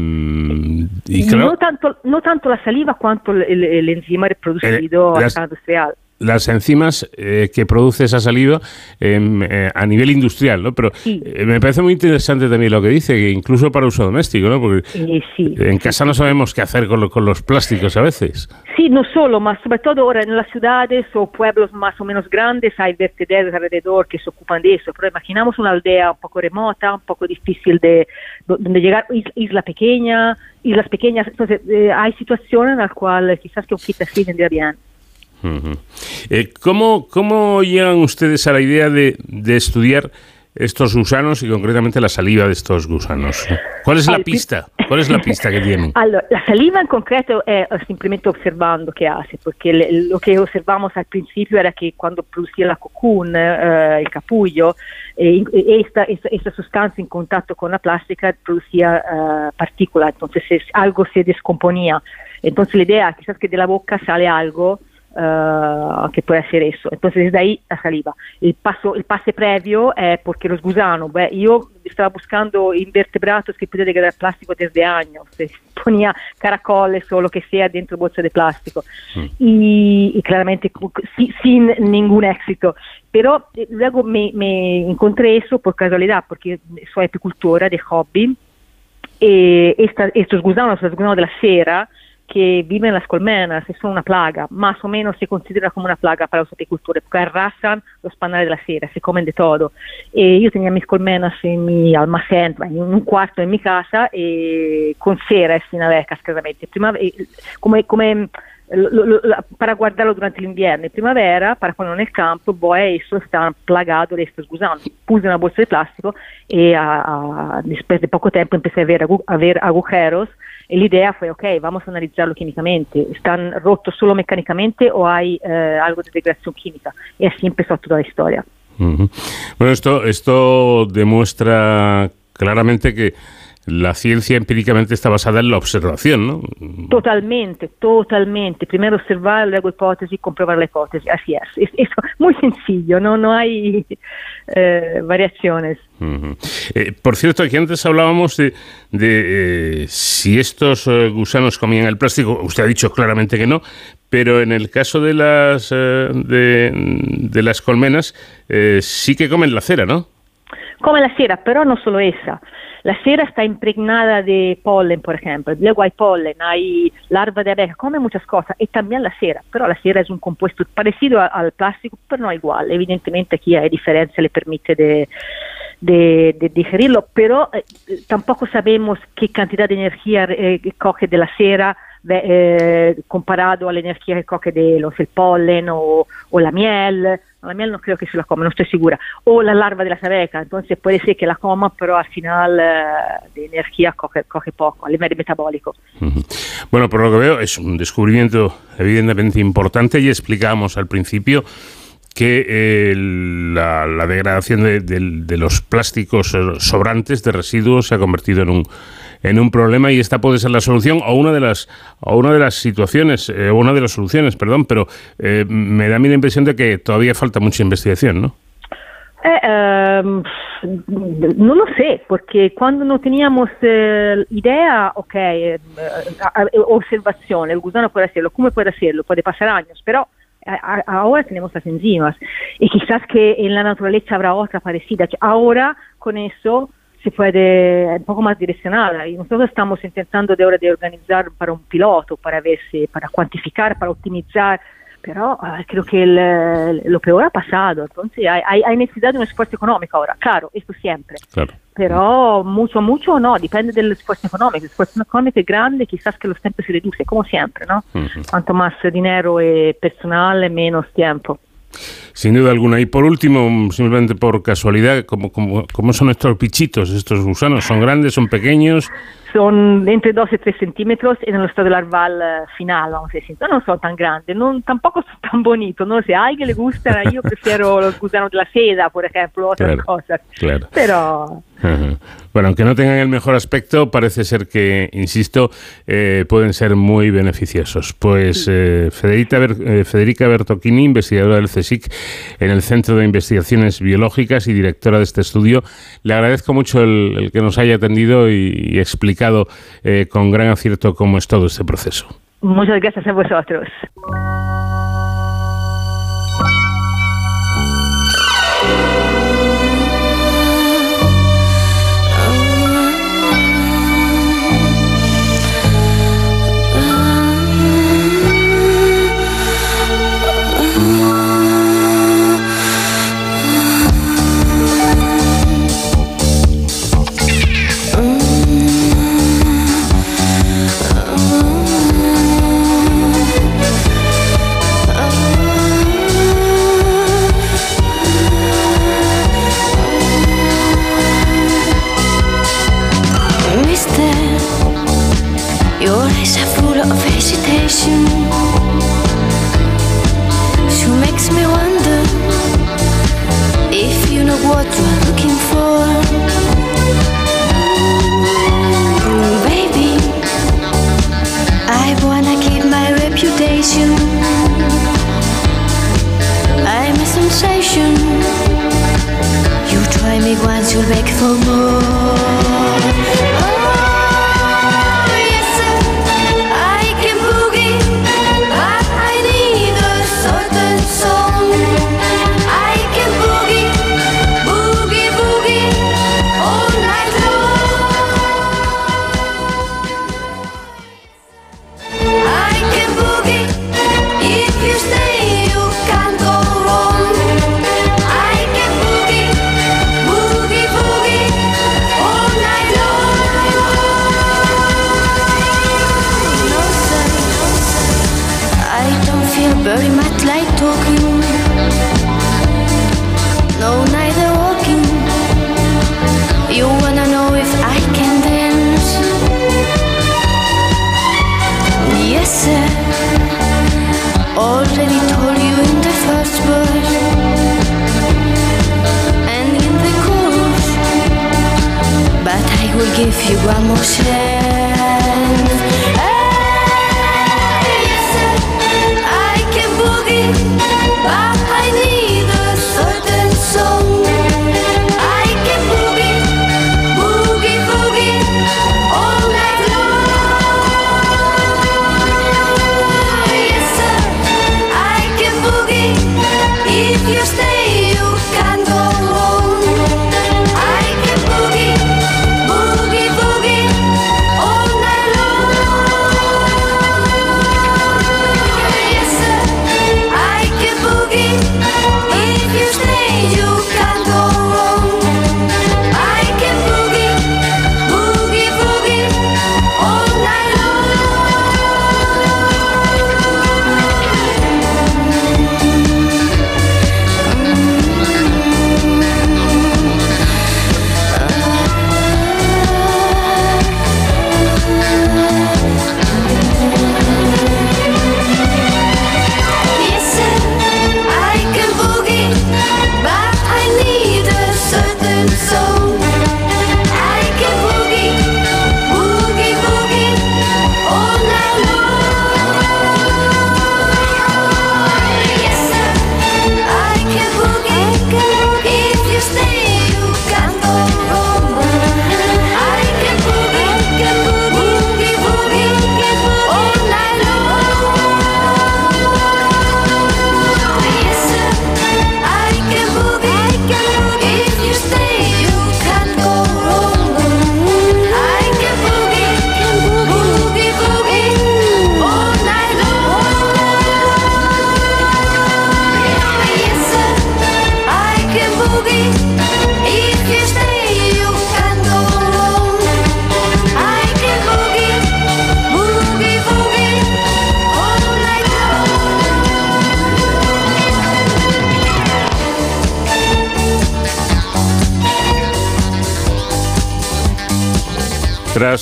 y claro, no, tanto, no tanto la saliva cuanto el, el, el enzima reproducido a escala industrial las enzimas eh, que produce esa saliva em, eh, a nivel industrial, ¿no? Pero eh, me parece muy interesante también lo que dice, que incluso para uso doméstico, ¿no? Porque en casa no sabemos qué hacer con, con, los plásticos a veces. Sí, no solo, más sobre todo ahora en las ciudades o pueblos más o menos grandes hay vertederos alrededor que se ocupan de eso, pero imaginamos una aldea un poco remota, un poco difícil de donde llegar, isla pequeña, islas pequeñas, entonces hay situaciones en las cuales quizás que un kit así vendría bien. Eh, ¿cómo, ¿Cómo llegan ustedes a la idea de, de, estudiar estos gusanos y concretamente la saliva de estos gusanos? ¿Cuál es la pista? ¿Cuál es la pista que tienen? Allora, la saliva en concreto es simplemente observando qué hace, porque lo que observamos al principio era que cuando producía la cocoon, eh, el capullo, eh, esta, esta, esta, sustancia en contacto con la plástica producía eh, partículas, entonces es, algo se descomponía. Entonces la idea quizás que de la boca sale algo uh, que puede hacer eso. Entonces desde ahí la saliva. El paso, el pase previo es porque los gusanos, beh, yo estaba buscando invertebrados que pudieran degradar plástico desde años, se ponía caracoles o lo que sea dentro bolsas de plástico mm. y, y, claramente si, sin ningún éxito. Pero eh, luego me, me, encontré eso por casualidad, porque soy apicultora de hobby y esta, estos gusanos, los gusanos de la cera, que viven en las colmenas y son una plaga, más o menos se considera como una plaga para los apicultores, porque arrasan los panales de la cera, se comen de todo. Y yo tenía mis colmenas en mi almacén, en un cuarto en mi casa, y con cera sin haber cascasamente. Prima, come, come lo, lo, para guardarlo durante l'inverno e primavera, para ponerlo nel campo, poi esso está plagado de estos gusanos. Puse una bolsa de plástico y a, poco tiempo empecé a ver, a agujeros y la idea fue, ok, vamos a analizarlo químicamente. ¿Están rotos solo mecánicamente o hay eh, algo de degradación química? Y así empezó toda la historia. Uh -huh. Bueno, esto, esto demuestra que la ciencia empíricamente está basada en la observación, ¿no? Totalmente, totalmente. Primero observar, luego hipótesis, comprobar la hipótesis. Así es. Es, muy sencillo, no, no hay eh, variaciones. Eh, por cierto, aquí antes hablábamos de, de si estos gusanos comían el plástico. Usted ha dicho claramente que no, pero en el caso de las de, de, las colmenas sí que comen la cera, ¿no? Come la cera, pero no solo esa. La cera está impregnada de polen, por ejemplo. Luego hay polen, hay larva de abeja, come muchas cosas. Y también la cera. Pero la cera es un compuesto parecido al plástico, pero no igual. Evidentemente aquí hay diferencia, le permite de, de, digerirlo, pero eh, tampoco sabemos qué cantidad de energía eh, coge de la cera eh, comparado a la energía que coge de los el polen o, o la miel la miel no creo que se la coma, no estoy segura, o la larva de las abejas, entonces puede ser que la coma, pero al final eh, de energía coge, coge poco, a nivel metabólico. Bueno, por lo que veo, es un descubrimiento evidentemente importante y explicamos al principio que eh, la, degradación de, los plásticos sobrantes de residuos se ha convertido en un en un problema y esta puede ser la solución o una de las o una de las situaciones eh, una de las soluciones, perdón, pero eh, me da a mí la impresión de que todavía falta mucha investigación, ¿no? Eh, no lo sé, porque cuando no teníamos idea, ok, observación, el gusano puede hacerlo, ¿cómo puede hacerlo? Puede pasar años, pero ahora tenemos las enzimas y quizás que en la naturaleza habrá otra parecida. Ahora con eso se puede un poco más direccionada y nosotros estamos intentando de ahora de organizar para un piloto para ver si, para cuantificar, para optimizar, pero uh, creo que el, lo peor ha pasado, entonces hay, hay, necesidad de un esfuerzo económico ahora, claro, esto siempre, claro. pero mucho, mucho no, depende del esfuerzo económico, el esfuerzo económico es grande, quizás que los tiempos se reducen, como siempre, ¿no? Uh -huh. Cuanto más dinero y personal, menos tiempo. Sin duda alguna. Y por último, simplemente por casualidad, ¿cómo, cómo, son estos pichitos, estos gusanos? ¿Son grandes, son pequeños? Son entre 2 y 3 centímetros en el estado larval eh, final, vamos a decir. No son tan grandes, no, tampoco son tan bonitos. No sé, a alguien le gusta, yo prefiero los gusanos de la seda, por ejemplo, otras cosas. Claro. Pero bueno, aunque no tengan el mejor aspecto, parece ser que, insisto, eh, pueden ser muy beneficiosos. Pues eh, Federica, eh, Federica Bertocchini, investigadora del CSIC en el Centro de Investigaciones Biológicas y directora de este estudio, le agradezco mucho el, que nos haya atendido y, y explicado con gran acierto cómo es todo este proceso. Muchas gracias a vosotros. Give you one Tras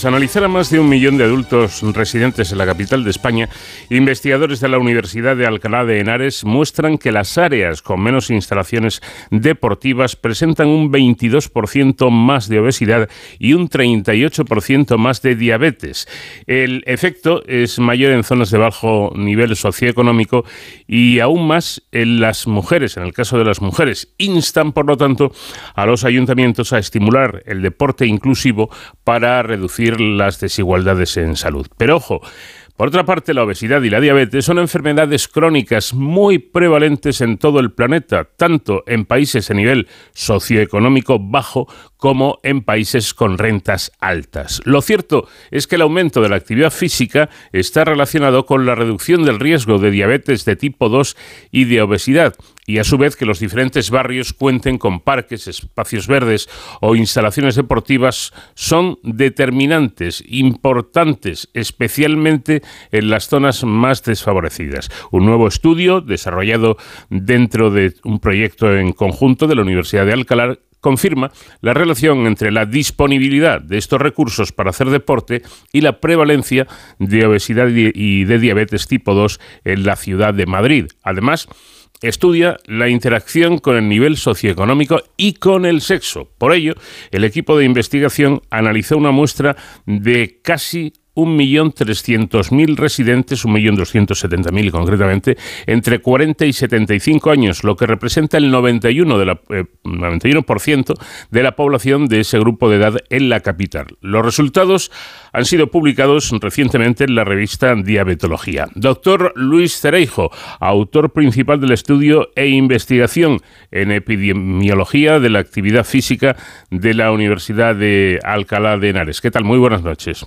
analizar a más de un millón de adultos residentes en la capital de España, investigadores de la Universidad de Alcalá de Henares muestran que las áreas con menos instalaciones deportivas presentan un 22% más de obesidad y un 38% más de diabetes. El efecto es mayor en zonas de bajo nivel socioeconómico y aún más en las mujeres, en el caso de las mujeres. Instan, por lo tanto, a los ayuntamientos a estimular el deporte inclusivo para reducir las desigualdades en salud. Pero ojo, por otra parte, la obesidad y la diabetes son enfermedades crónicas muy prevalentes en todo el planeta, tanto en países a nivel socioeconómico bajo como en países con rentas altas. Lo cierto es que el aumento de la actividad física está relacionado con la reducción del riesgo de diabetes de tipo 2 y de obesidad, y a su vez que los diferentes barrios cuenten con parques, espacios verdes o instalaciones deportivas son determinantes, importantes, especialmente en las zonas más desfavorecidas. Un nuevo estudio desarrollado dentro de un proyecto en conjunto de la Universidad de Alcalá confirma la relación entre la disponibilidad de estos recursos para hacer deporte y la prevalencia de obesidad y de diabetes tipo 2 en la ciudad de Madrid. Además, estudia la interacción con el nivel socioeconómico y con el sexo. Por ello, el equipo de investigación analizó una muestra de casi 1.300.000 residentes, 1.270.000 concretamente, entre 40 y 75 años, lo que representa el 91%, de la, 91 eh, de la población de ese grupo de edad en la capital. Los resultados han sido publicados recientemente en la revista Diabetología. Doctor Luis Cereijo, autor principal del estudio e investigación en epidemiología de la actividad física de la Universidad de Alcalá de Henares. ¿Qué tal? Muy buenas noches.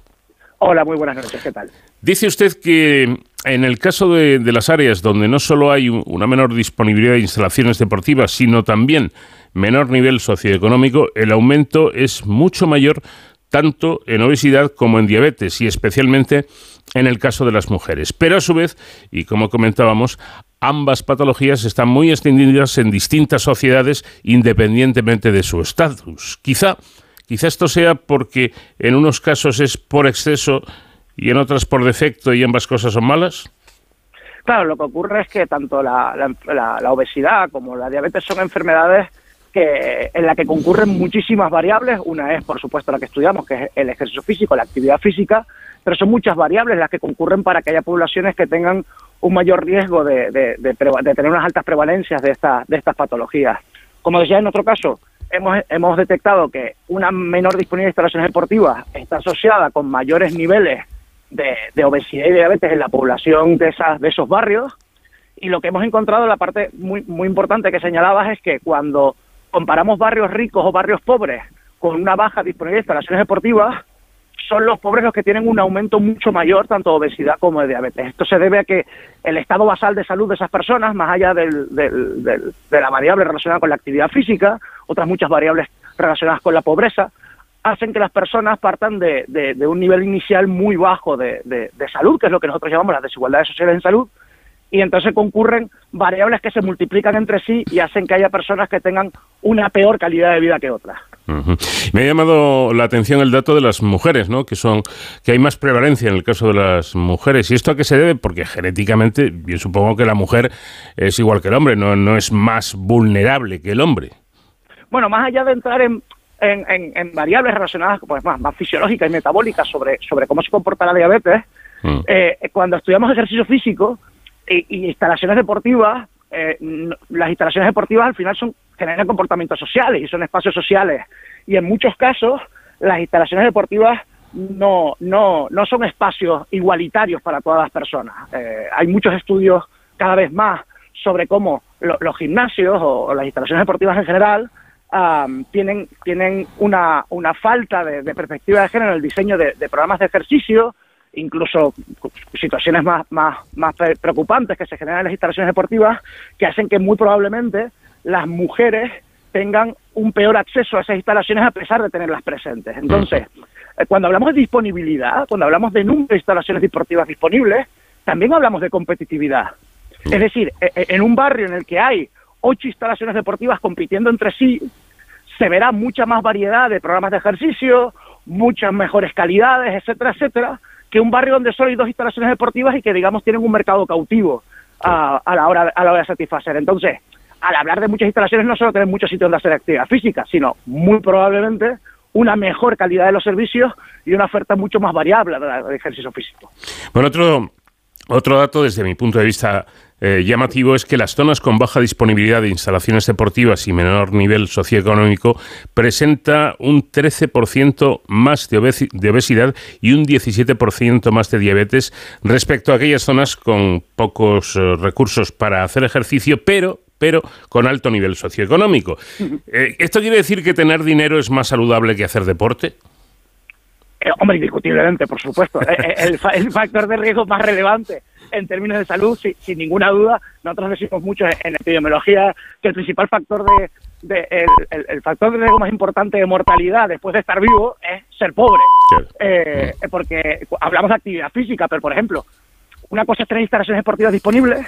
Hola, muy buenas noches, ¿qué tal? Dice usted que en el caso de, las áreas donde no solo hay una menor disponibilidad de instalaciones deportivas, sino también menor nivel socioeconómico, el aumento es mucho mayor tanto en obesidad como en diabetes y especialmente en el caso de las mujeres. Pero a su vez, y como comentábamos, ambas patologías están muy extendidas en distintas sociedades independientemente de su estatus. Quizá Quizá esto sea porque en unos casos es por exceso y en otras por defecto y ambas cosas son malas. Claro, lo que ocurre es que tanto la, obesidad como la diabetes son enfermedades que, en la que concurren muchísimas variables. Una es, por supuesto, la que estudiamos, que es el ejercicio físico, la actividad física, pero son muchas variables las que concurren para que haya poblaciones que tengan un mayor riesgo de, de, tener unas altas prevalencias de, esta, de estas patologías. Como decía en otro caso, hemos, hemos detectado que una menor disponibilidad de instalaciones deportivas está asociada con mayores niveles de, de, obesidad y diabetes en la población de, esas, de esos barrios. Y lo que hemos encontrado, la parte muy, muy importante que señalabas, es que cuando comparamos barrios ricos o barrios pobres con una baja disponibilidad de instalaciones deportivas, son los pobres los que tienen un aumento mucho mayor tanto de obesidad como de diabetes. Esto se debe a que el estado basal de salud de esas personas, más allá del, del, de la variable relacionada con la actividad física, otras muchas variables relacionadas con la pobreza, hacen que las personas partan de, de un nivel inicial muy bajo de, salud, que es lo que nosotros llamamos las desigualdades sociales en salud, y entonces concurren variables que se multiplican entre sí y hacen que haya personas que tengan una peor calidad de vida que otras. Me ha llamado la atención el dato de las mujeres, ¿no? Que son que hay más prevalencia en el caso de las mujeres. ¿Y esto a qué se debe? Porque genéticamente, yo supongo que la mujer es igual que el hombre, no, no es más vulnerable que el hombre. Bueno, más allá de entrar en, en, variables relacionadas pues, más, más fisiológicas y metabólicas sobre, sobre cómo se comporta la diabetes, mm. eh, cuando estudiamos ejercicio físico, y, instalaciones deportivas, eh, las instalaciones deportivas al final son generan comportamientos sociales y son espacios sociales. Y en muchos casos las instalaciones deportivas no, no, no son espacios igualitarios para todas las personas. Eh, hay muchos estudios cada vez más sobre cómo los gimnasios o, las instalaciones deportivas en general tienen, tienen una, una falta de, perspectiva de género en el diseño de programas de ejercicio incluso situaciones más, más, más preocupantes que se generan en las instalaciones deportivas que hacen que muy probablemente las mujeres tengan un peor acceso a esas instalaciones a pesar de tenerlas presentes. Entonces, eh, cuando hablamos de disponibilidad, cuando hablamos de número de instalaciones deportivas disponibles, también hablamos de competitividad. Es decir, e, e, en un barrio en el que hay ocho instalaciones deportivas compitiendo entre sí, se verá mucha más variedad de programas de ejercicio, muchas mejores calidades, etcétera, etcétera, que un barrio donde solo hay dos instalaciones deportivas y que, digamos, tienen un mercado cautivo a, la, hora, a la hora de satisfacer. Entonces, al hablar de muchas instalaciones, no solo tener muchos sitios donde hacer actividad física, sino muy probablemente una mejor calidad de los servicios y una oferta mucho más variable de ejercicio físico. Bueno, otro, otro dato desde mi punto de vista eh, llamativo es que las zonas con baja disponibilidad de instalaciones deportivas y menor nivel socioeconómico presenta un 13% más de, obesidad y un 17% más de diabetes respecto a aquellas zonas con pocos eh, recursos para hacer ejercicio, pero pero con alto nivel socioeconómico. Eh, ¿Esto quiere decir que tener dinero es más saludable que hacer deporte? Hombre, indiscutiblemente, por supuesto. el, el, factor de riesgo más relevante en términos de salud, sin ninguna duda. Nosotros decimos mucho en, epidemiología que el principal factor de, el, factor de riesgo más importante de mortalidad después de estar vivo es ser pobre. Eh, porque hablamos de actividad física, pero por ejemplo, una cosa es tener instalaciones deportivas disponibles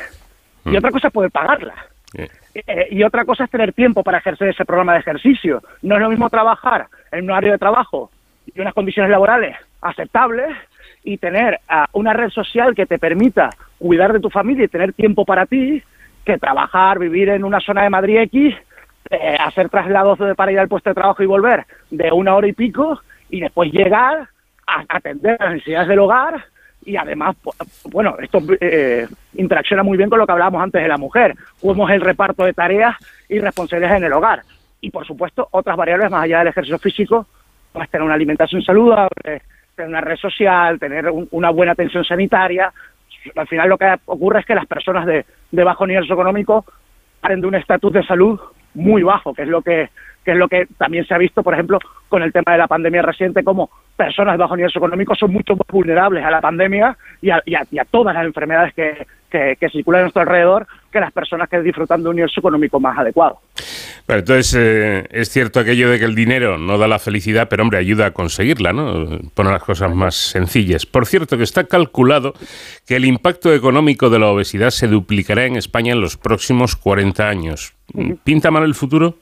y mm. otra cosa es poder pagarlas. Eh, y otra cosa es tener tiempo para ejercer ese programa de ejercicio. No es lo mismo trabajar en un área de trabajo y unas condiciones laborales aceptables y tener ah, una red social que te permita cuidar de tu familia y tener tiempo para ti, que trabajar, vivir en una zona de Madrid X, eh, hacer traslados para ir al puesto de trabajo y volver de una hora y pico y después llegar a atender las necesidades del hogar y además, bueno, esto eh, interacciona muy bien con lo que hablábamos antes de la mujer, cómo es el reparto de tareas y responsabilidades en el hogar. Y por supuesto, otras variables más allá del ejercicio físico, pues tener una alimentación saludable, tener una red social, tener una buena atención sanitaria. Al final lo que ocurre es que las personas de, de bajo nivel socioeconómico paren de un estatus de salud muy bajo, que es lo que que es lo que también se ha visto, por ejemplo, con el tema de la pandemia reciente, como personas de bajo nivel socioeconómico son mucho más vulnerables a la pandemia y a, y a todas las enfermedades que, que, circulan a nuestro alrededor que las personas que disfrutan de un universo económico más adecuado. Pero entonces eh, es cierto aquello de que el dinero no da la felicidad, pero hombre, ayuda a conseguirla, ¿no? Poner las cosas más sencillas. Por cierto, que está calculado que el impacto económico de la obesidad se duplicará en España en los próximos 40 años. ¿Pinta mal el futuro?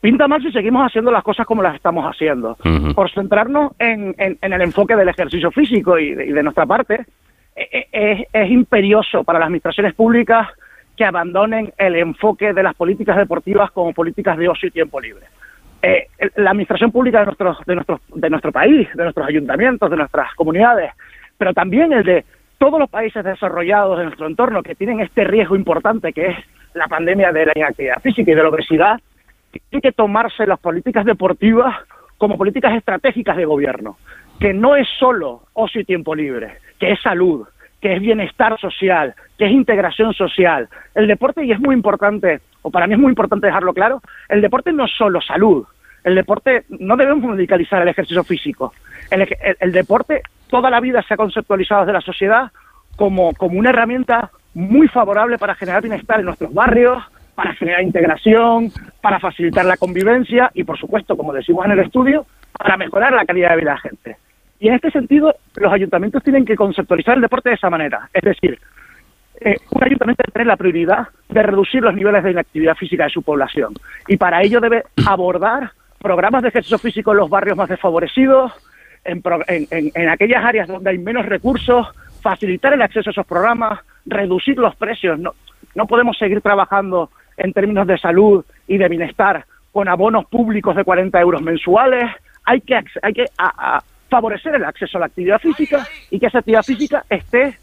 pinta mal si seguimos haciendo las cosas como las estamos haciendo. Por centrarnos en, el enfoque del ejercicio físico y de nuestra parte, es, es, imperioso para las administraciones públicas que abandonen el enfoque de las políticas deportivas como políticas de ocio y tiempo libre. Eh, la administración pública de, nuestro, de, nuestro, de nuestro país, de nuestros ayuntamientos, de nuestras comunidades, pero también el de todos los países desarrollados de nuestro entorno que tienen este riesgo importante que es la pandemia de la inactividad física y de la obesidad, tienen que tomarse las políticas deportivas como políticas estratégicas de gobierno, que no es solo ocio y tiempo libre, que es salud, que es bienestar social, que es integración social. El deporte, y es muy importante, o para mí es muy importante dejarlo claro, el deporte no es solo salud. El deporte, no debemos medicalizar el ejercicio físico. El, deporte toda la vida se ha conceptualizado desde la sociedad como, como una herramienta muy favorable para generar bienestar en nuestros barrios, para generar integración, para facilitar la convivencia y, por supuesto, como decimos en el estudio, para mejorar la calidad de vida de la gente. Y en este sentido, los ayuntamientos tienen que conceptualizar el deporte de esa manera. Es decir, eh, un ayuntamiento debe tener la prioridad de reducir los niveles de inactividad física de su población. Y para ello debe abordar programas de ejercicio físico en los barrios más desfavorecidos, en, en aquellas áreas donde hay menos recursos, facilitar el acceso a esos programas, reducir los precios. No, no podemos seguir trabajando en términos de salud y de bienestar con abonos públicos de 40 euros mensuales. Hay que, hay que favorecer el acceso a la actividad física y que esa actividad física esté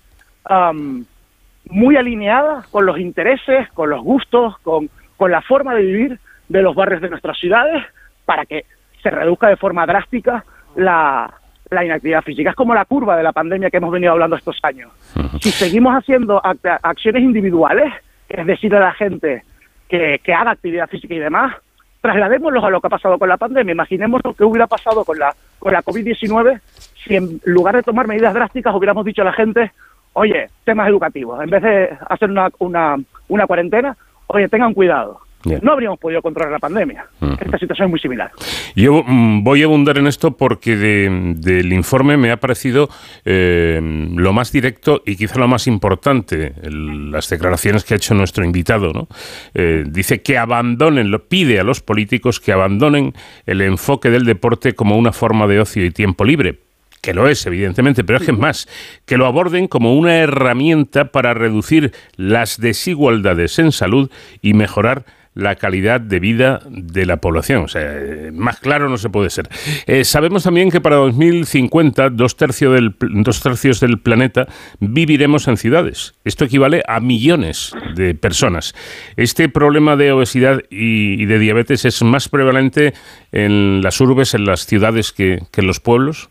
muy alineada con los intereses, con los gustos, con, con la forma de vivir de los barrios de nuestras ciudades para que se reduzca de forma drástica la, la inactividad física. Es como la curva de la pandemia que hemos venido hablando estos años. Si seguimos haciendo acciones individuales, es decir, a la gente que, que haga actividad física y demás, trasladémoslos a lo que ha pasado con la pandemia. Imaginemos lo que hubiera pasado con la, con la COVID-19 si en lugar de tomar medidas drásticas hubiéramos dicho a la gente, oye, temas educativos, en vez de hacer una, una, una cuarentena, oye, tengan cuidado. No habríamos podido controlar la pandemia. Esta situación es muy similar. Yo mm, voy a abundar en esto porque del informe me ha parecido eh, lo más directo y quizá lo más importante, las declaraciones que ha hecho nuestro invitado. ¿no? Eh, dice que abandonen, lo pide a los políticos que abandonen el enfoque del deporte como una forma de ocio y tiempo libre que lo es, evidentemente, pero es que más, que lo aborden como una herramienta para reducir las desigualdades en salud y mejorar la calidad de vida de la población. O sea, más claro no se puede ser. Eh, sabemos también que para 2050 dos, tercios del, dos tercios del planeta viviremos en ciudades. Esto equivale a millones de personas. Este problema de obesidad y, de diabetes es más prevalente en las urbes, en las ciudades, que en los pueblos.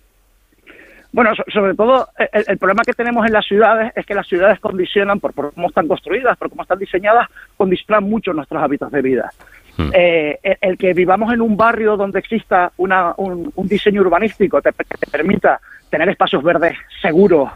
Bueno, sobre todo el, problema que tenemos en las ciudades es que las ciudades condicionan, por, cómo están construidas, por cómo están diseñadas, condicionan mucho nuestros hábitos de vida. Hmm. Eh, el, que vivamos en un barrio donde exista una, un, diseño urbanístico que te permita tener espacios verdes seguros,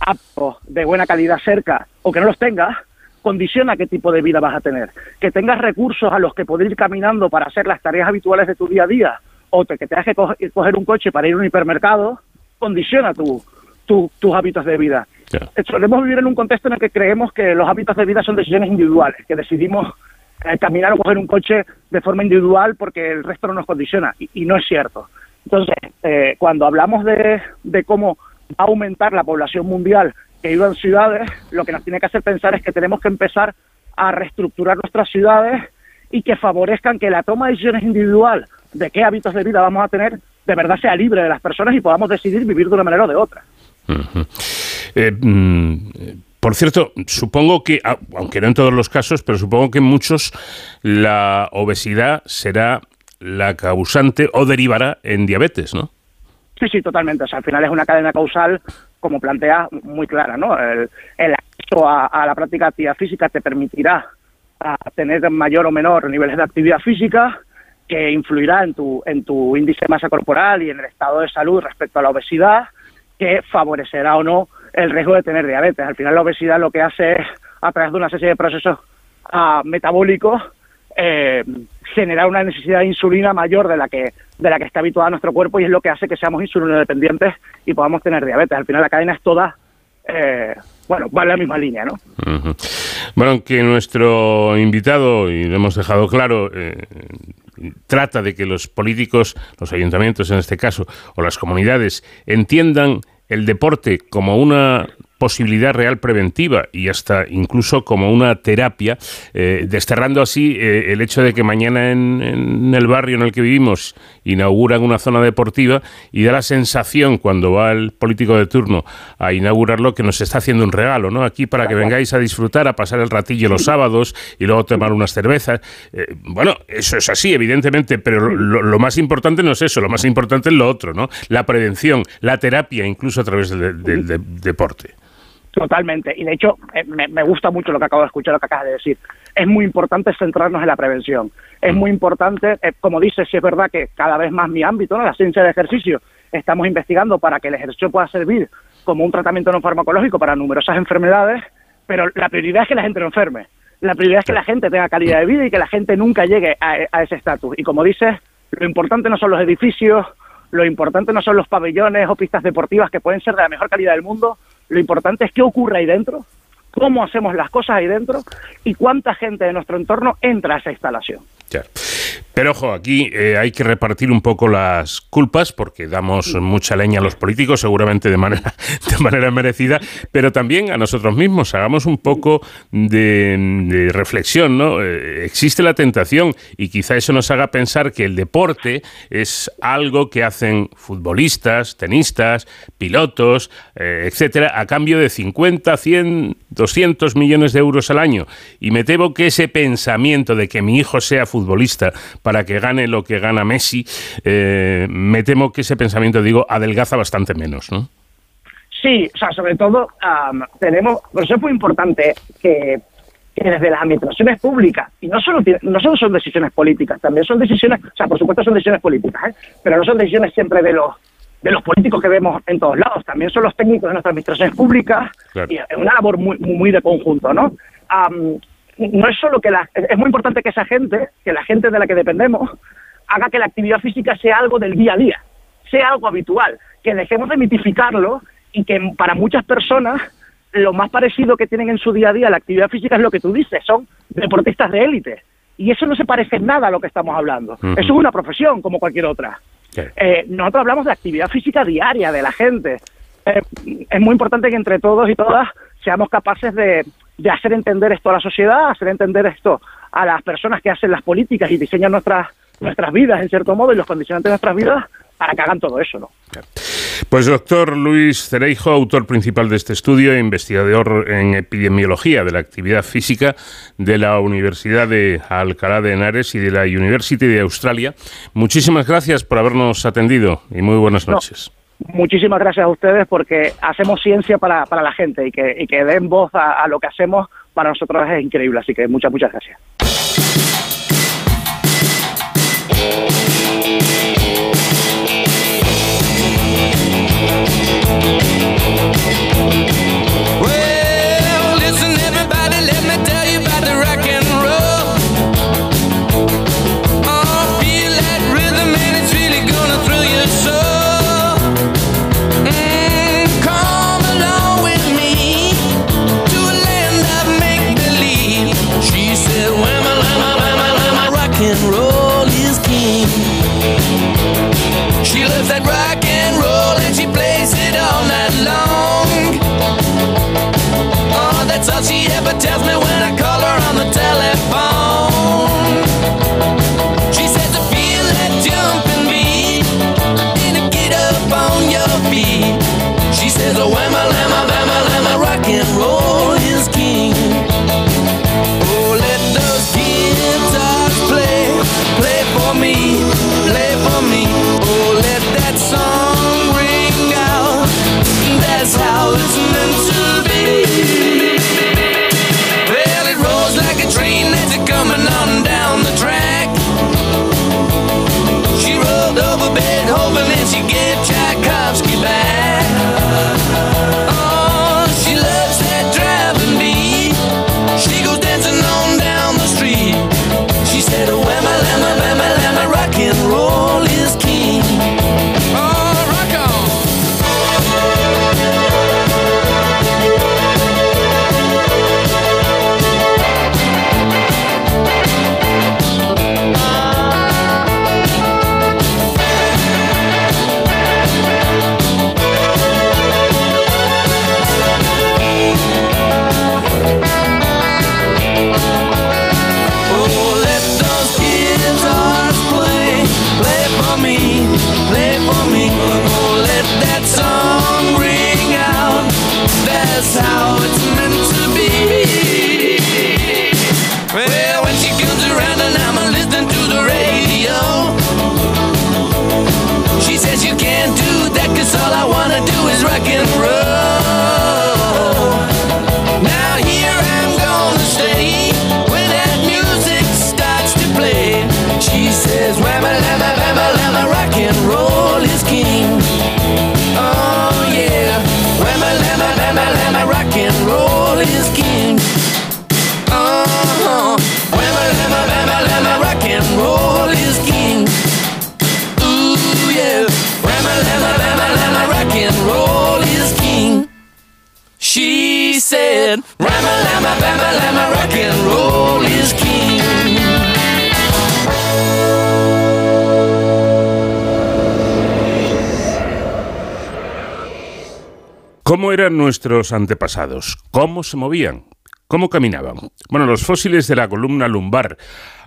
aptos, de buena calidad cerca, o que no los tengas, condiciona qué tipo de vida vas a tener. Que tengas recursos a los que poder ir caminando para hacer las tareas habituales de tu día a día, o que tengas que coger un coche para ir a un hipermercado, condiciona tu, tus hábitos de vida. Solemos vivir en un contexto en el que creemos que los hábitos de vida son decisiones individuales, que decidimos eh, caminar o coger un coche de forma individual porque el resto no nos condiciona, y, no es cierto. Entonces, eh, cuando hablamos de, de cómo va a aumentar la población mundial que vive en ciudades, lo que nos tiene que hacer pensar es que tenemos que empezar a reestructurar nuestras ciudades y que favorezcan que la toma de decisiones individual de qué hábitos de vida vamos a tener de verdad sea libre de las personas y podamos decidir vivir de una manera o de otra. Eh, mm, por cierto, supongo que, aunque no en todos los casos, pero supongo que en muchos la obesidad será la causante o derivará en diabetes, ¿no? Sí, sí, totalmente. O sea, al final es una cadena causal, como plantea, muy clara, ¿no? El, acceso a, la práctica de actividad física te permitirá tener mayor o menor niveles de actividad física, que influirá en tu, en tu índice de masa corporal y en el estado de salud respecto a la obesidad, que favorecerá o no el riesgo de tener diabetes. Al final la obesidad lo que hace es, a través de una serie de procesos ah, metabólicos, eh, generar una necesidad de insulina mayor de la que de la que está habituada nuestro cuerpo y es lo que hace que seamos insulino dependientes y podamos tener diabetes. Al final la cadena es toda eh, bueno, va en la misma línea, ¿no? Bueno, aunque nuestro invitado, y lo hemos dejado claro, eh, trata de que los políticos, los ayuntamientos en este caso, o las comunidades, entiendan el deporte como una posibilidad real preventiva y hasta incluso como una terapia, eh, desterrando así eh, el hecho de que mañana en, el barrio en el que vivimos inauguran una zona deportiva y da la sensación cuando va el político de turno a inaugurarlo que nos está haciendo un regalo, ¿no? Aquí para que vengáis a disfrutar, a pasar el ratillo los sábados y luego tomar unas cervezas. Eh, bueno, eso es así, evidentemente, pero lo, más importante no es eso, lo más importante es lo otro, ¿no? La prevención, la terapia, incluso a través del deporte. Totalmente. Y de hecho, eh, me, gusta mucho lo que acabo de escuchar, lo que acabas de decir. Es muy importante centrarnos en la prevención. Es muy importante, eh, como dices, si es verdad que cada vez más mi ámbito, ¿no? la ciencia del ejercicio, estamos investigando para que el ejercicio pueda servir como un tratamiento no farmacológico para numerosas enfermedades, pero la prioridad es que la gente no enferme. La prioridad es que la gente tenga calidad de vida y que la gente nunca llegue a, a ese estatus. Y como dices, lo importante no son los edificios, lo importante no son los pabellones o pistas deportivas que pueden ser de la mejor calidad del mundo, lo importante es qué ocurre ahí dentro, cómo hacemos las cosas ahí dentro y cuánta gente de nuestro entorno entra a esa instalación. Pero ojo, aquí eh, hay que repartir un poco las culpas porque damos mucha leña a los políticos, seguramente de manera, de manera merecida, pero también a nosotros mismos. Hagamos un poco de, reflexión, ¿no? Eh, existe la tentación y quizá eso nos haga pensar que el deporte es algo que hacen futbolistas, tenistas, pilotos, eh, etcétera, a cambio de 50, 100, 200 millones de euros al año. Y me temo que ese pensamiento de que mi hijo sea futbolista para que gane lo que gana Messi, eh, me temo que ese pensamiento, digo, adelgaza bastante menos, ¿no? Sí, o sea, sobre todo tenemos, por eso es muy importante que, desde las administraciones públicas, y no solo, no solo son decisiones políticas, también son decisiones, o sea, por supuesto son decisiones políticas, ¿eh? pero no son decisiones siempre de los de los políticos que vemos en todos lados, también son los técnicos de nuestras administraciones públicas, y es una labor muy, muy de conjunto, ¿no? No es solo que la, es muy importante que esa gente, que la gente de la que dependemos, haga que la actividad física sea algo del día a día, sea algo habitual, que dejemos de mitificarlo y que para muchas personas lo más parecido que tienen en su día a día la actividad física es lo que tú dices, son deportistas de élite. Y eso no se parece en nada a lo que estamos hablando. Eso es una profesión como cualquier otra. Eh, nosotros hablamos de actividad física diaria de la gente. Eh, es muy importante que entre todos y todas seamos capaces de, de hacer entender esto a la sociedad, hacer entender esto a las personas que hacen las políticas y diseñan nuestras nuestras vidas en cierto modo y los condicionantes de nuestras vidas para que hagan todo eso, ¿no? Pues doctor Luis Cereijo, autor principal de este estudio e investigador en epidemiología de la actividad física de la Universidad de Alcalá de Henares y de la University de Australia. Muchísimas gracias por habernos atendido y muy buenas noches muchísimas gracias a ustedes porque hacemos ciencia para, para la gente y que, y que den voz a, lo que hacemos para nosotros es increíble. Así que muchas, muchas gracias. Nuestros antepasados? ¿Cómo se movían? ¿Cómo caminaban? Bueno, los fósiles de la columna lumbar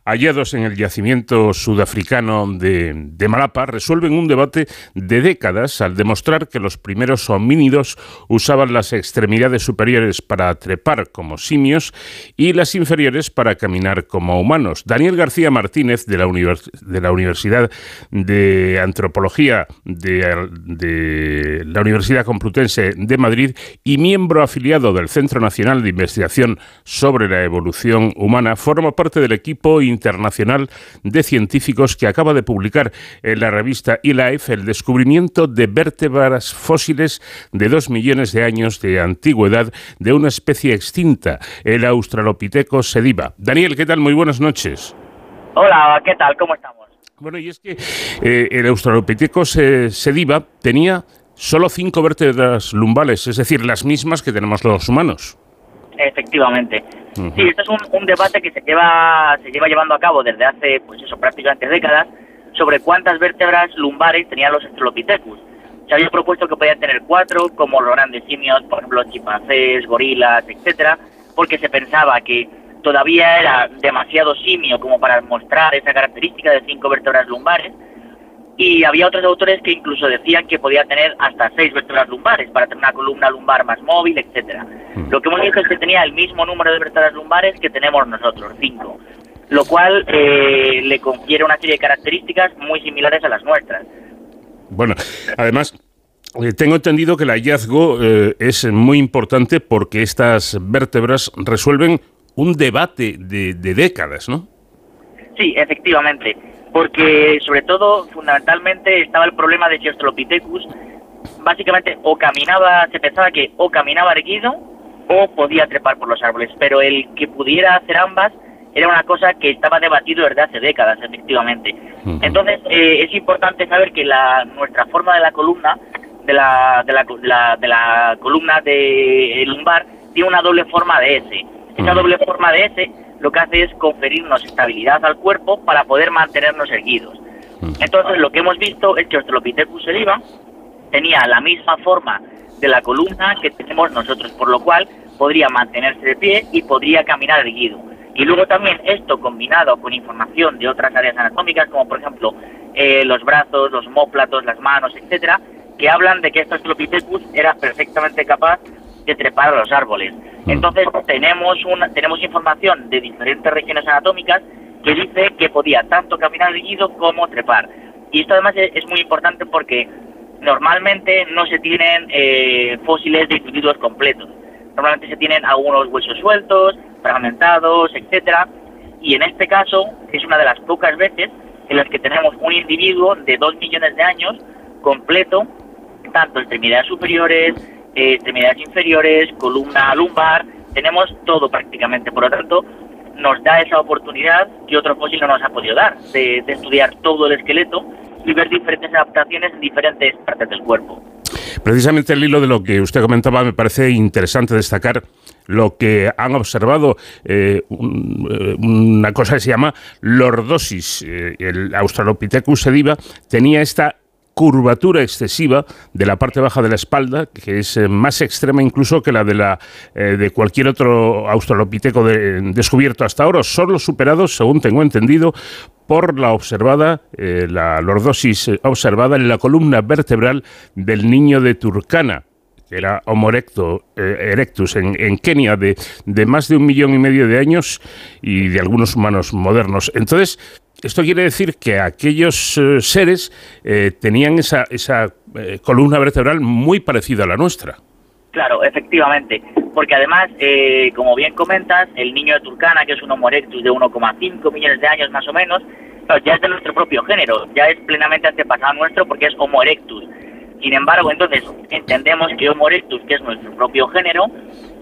hallados en el yacimiento sudafricano de, Malapa resuelven un debate de décadas al demostrar que los primeros homínidos usaban las extremidades superiores para trepar como simios y las inferiores para caminar como humanos. Daniel García Martínez de la, Universidad de Antropología de, de la Universidad Complutense de Madrid y miembro afiliado del Centro Nacional de Investigación sobre la Evolución Humana, forma parte del equipo internacional de científicos que acaba de publicar en la revista eLife el descubrimiento de vértebras fósiles de dos millones de años de antigüedad de una especie extinta, el Australopithecus sediva. Daniel, ¿qué tal? Muy buenas noches. Hola, ¿qué tal? ¿Cómo estamos? Bueno, y es que eh, el Australopithecus eh, sediva tenía solo cinco vértebras lumbales, es decir, las mismas que tenemos los humanos. Efectivamente. Sí, esto es un, debate que se lleva, se lleva llevando a cabo desde hace, pues eso, prácticamente décadas, sobre cuántas vértebras lumbares tenían los Australopithecus. Se había propuesto que podían tener cuatro, como los grandes simios, por ejemplo, chimpancés, gorilas, etcétera, porque se pensaba que todavía era demasiado simio como para mostrar esa característica de cinco vértebras lumbares, y había otros autores que incluso decían que podía tener hasta seis vértebras lumbares para tener una columna lumbar más móvil, etcétera. Mm. Lo que hemos visto es que tenía el mismo número de vértebras lumbares que tenemos nosotros, cinco, lo cual eh, le confiere una serie de características muy similares a las nuestras. Bueno, además, eh, tengo entendido que el hallazgo eh, es muy importante porque estas vértebras resuelven un debate de, de décadas, ¿no? Sí, efectivamente porque sobre todo, fundamentalmente, estaba el problema de que Australopithecus básicamente o caminaba, se pensaba que o caminaba erguido o podía trepar por los árboles, pero el que pudiera hacer ambas era una cosa que estaba debatido desde hace décadas, efectivamente. Entonces, eh, es importante saber que la, nuestra forma de la columna, de la, de la, de la columna de lumbar, tiene una doble forma de S. Esa doble forma de S lo que hace es conferirnos estabilidad al cuerpo para poder mantenernos erguidos. Entonces, lo que hemos visto es que Australopithecus sediva tenía la misma forma de la columna que tenemos nosotros, por lo cual podría mantenerse de pie y podría caminar erguido. Y luego también esto combinado con información de otras áreas anatómicas, como por ejemplo eh, los brazos, los móplatos, las manos, etcétera, que hablan de que este Australopithecus era perfectamente capaz de trepar a los árboles. Mm. Entonces tenemos una, tenemos información de diferentes regiones anatómicas que dice que podía tanto caminar erguido como trepar. Y esto además es, muy importante porque normalmente no se tienen eh, fósiles de individuos completos. Normalmente se tienen algunos huesos sueltos, fragmentados, etcétera. Y en este caso es una de las pocas veces en las que tenemos un individuo de dos millones de años completo, tanto extremidades superiores, eh, extremidades inferiores, columna lumbar, tenemos todo prácticamente. Por lo tanto, nos da esa oportunidad que otro fósil no nos ha podido dar, de, estudiar todo el esqueleto y ver diferentes adaptaciones en diferentes partes del cuerpo. Precisamente el hilo de lo que usted comentaba me parece interesante destacar lo que han observado eh, eh, una cosa que se llama lordosis. el Australopithecus sediva tenía esta curvatura excesiva de la parte baja de la espalda, que es eh, más extrema incluso que la de, la, eh, de cualquier otro australopiteco descubierto hasta ahora, solo superados, según tengo entendido, por la observada, eh, la lordosis observada en la columna vertebral del niño de Turkana, que era Homo erectus en, en Kenia, de, de, más de un millón y medio de años y de algunos humanos modernos. Entonces, esto quiere decir que aquellos eh, seres eh, tenían esa, esa eh, columna vertebral muy parecida a la nuestra. Claro, efectivamente, porque además, como bien comentas, el niño de Turcana, que es un Homo erectus de 1,5 millones de años más o menos, ya es de nuestro propio género, ya es plenamente antepasado nuestro porque es Homo erectus. Sin embargo, entonces entendemos que Homo erectus, que es nuestro propio género,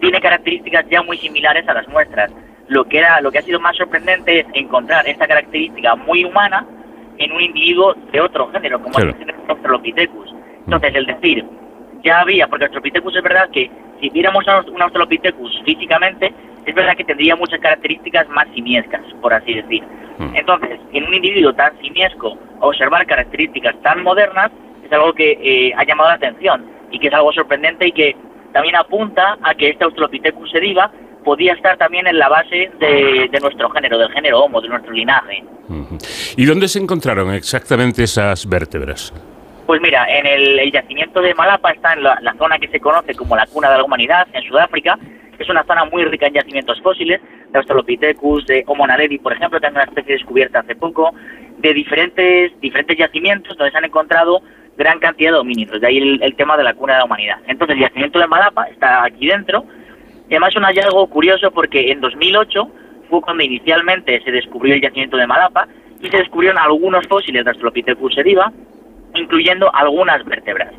tiene características ya muy similares a las nuestras lo que era lo que ha sido más sorprendente es encontrar esta característica muy humana en un individuo de otro género, como es el Australopithecus. Entonces, el decir, ya había, porque Australopithecus es verdad que si viéramos un Australopithecus físicamente, es verdad que tendría muchas características más simiescas, por así decir. Hmm. Entonces, en un individuo tan simiesco, observar características tan modernas es algo que eh, ha llamado la atención y que es algo sorprendente y que también apunta a que este Australopithecus sediva podía estar también en la base de, nuestro género, del género Homo, de nuestro linaje. ¿Y dónde se encontraron exactamente esas vértebras? Pues mira, en el, yacimiento de Malapa está en la, zona que se conoce como la cuna de la humanidad, en Sudáfrica. Es una zona muy rica en yacimientos fósiles, de Australopithecus, de Homo naledi, por ejemplo, que es una especie descubierta hace poco, de diferentes, diferentes yacimientos donde se han encontrado gran cantidad de homínidos, de ahí el, tema de la cuna de la humanidad. Entonces, el yacimiento de Malapa está aquí dentro, y además un hallazgo curioso porque en 2008 fue cuando inicialmente se descubrió el yacimiento de Malapa y se descubrieron algunos fósiles de Australopithecus sediva, incluyendo algunas vértebras.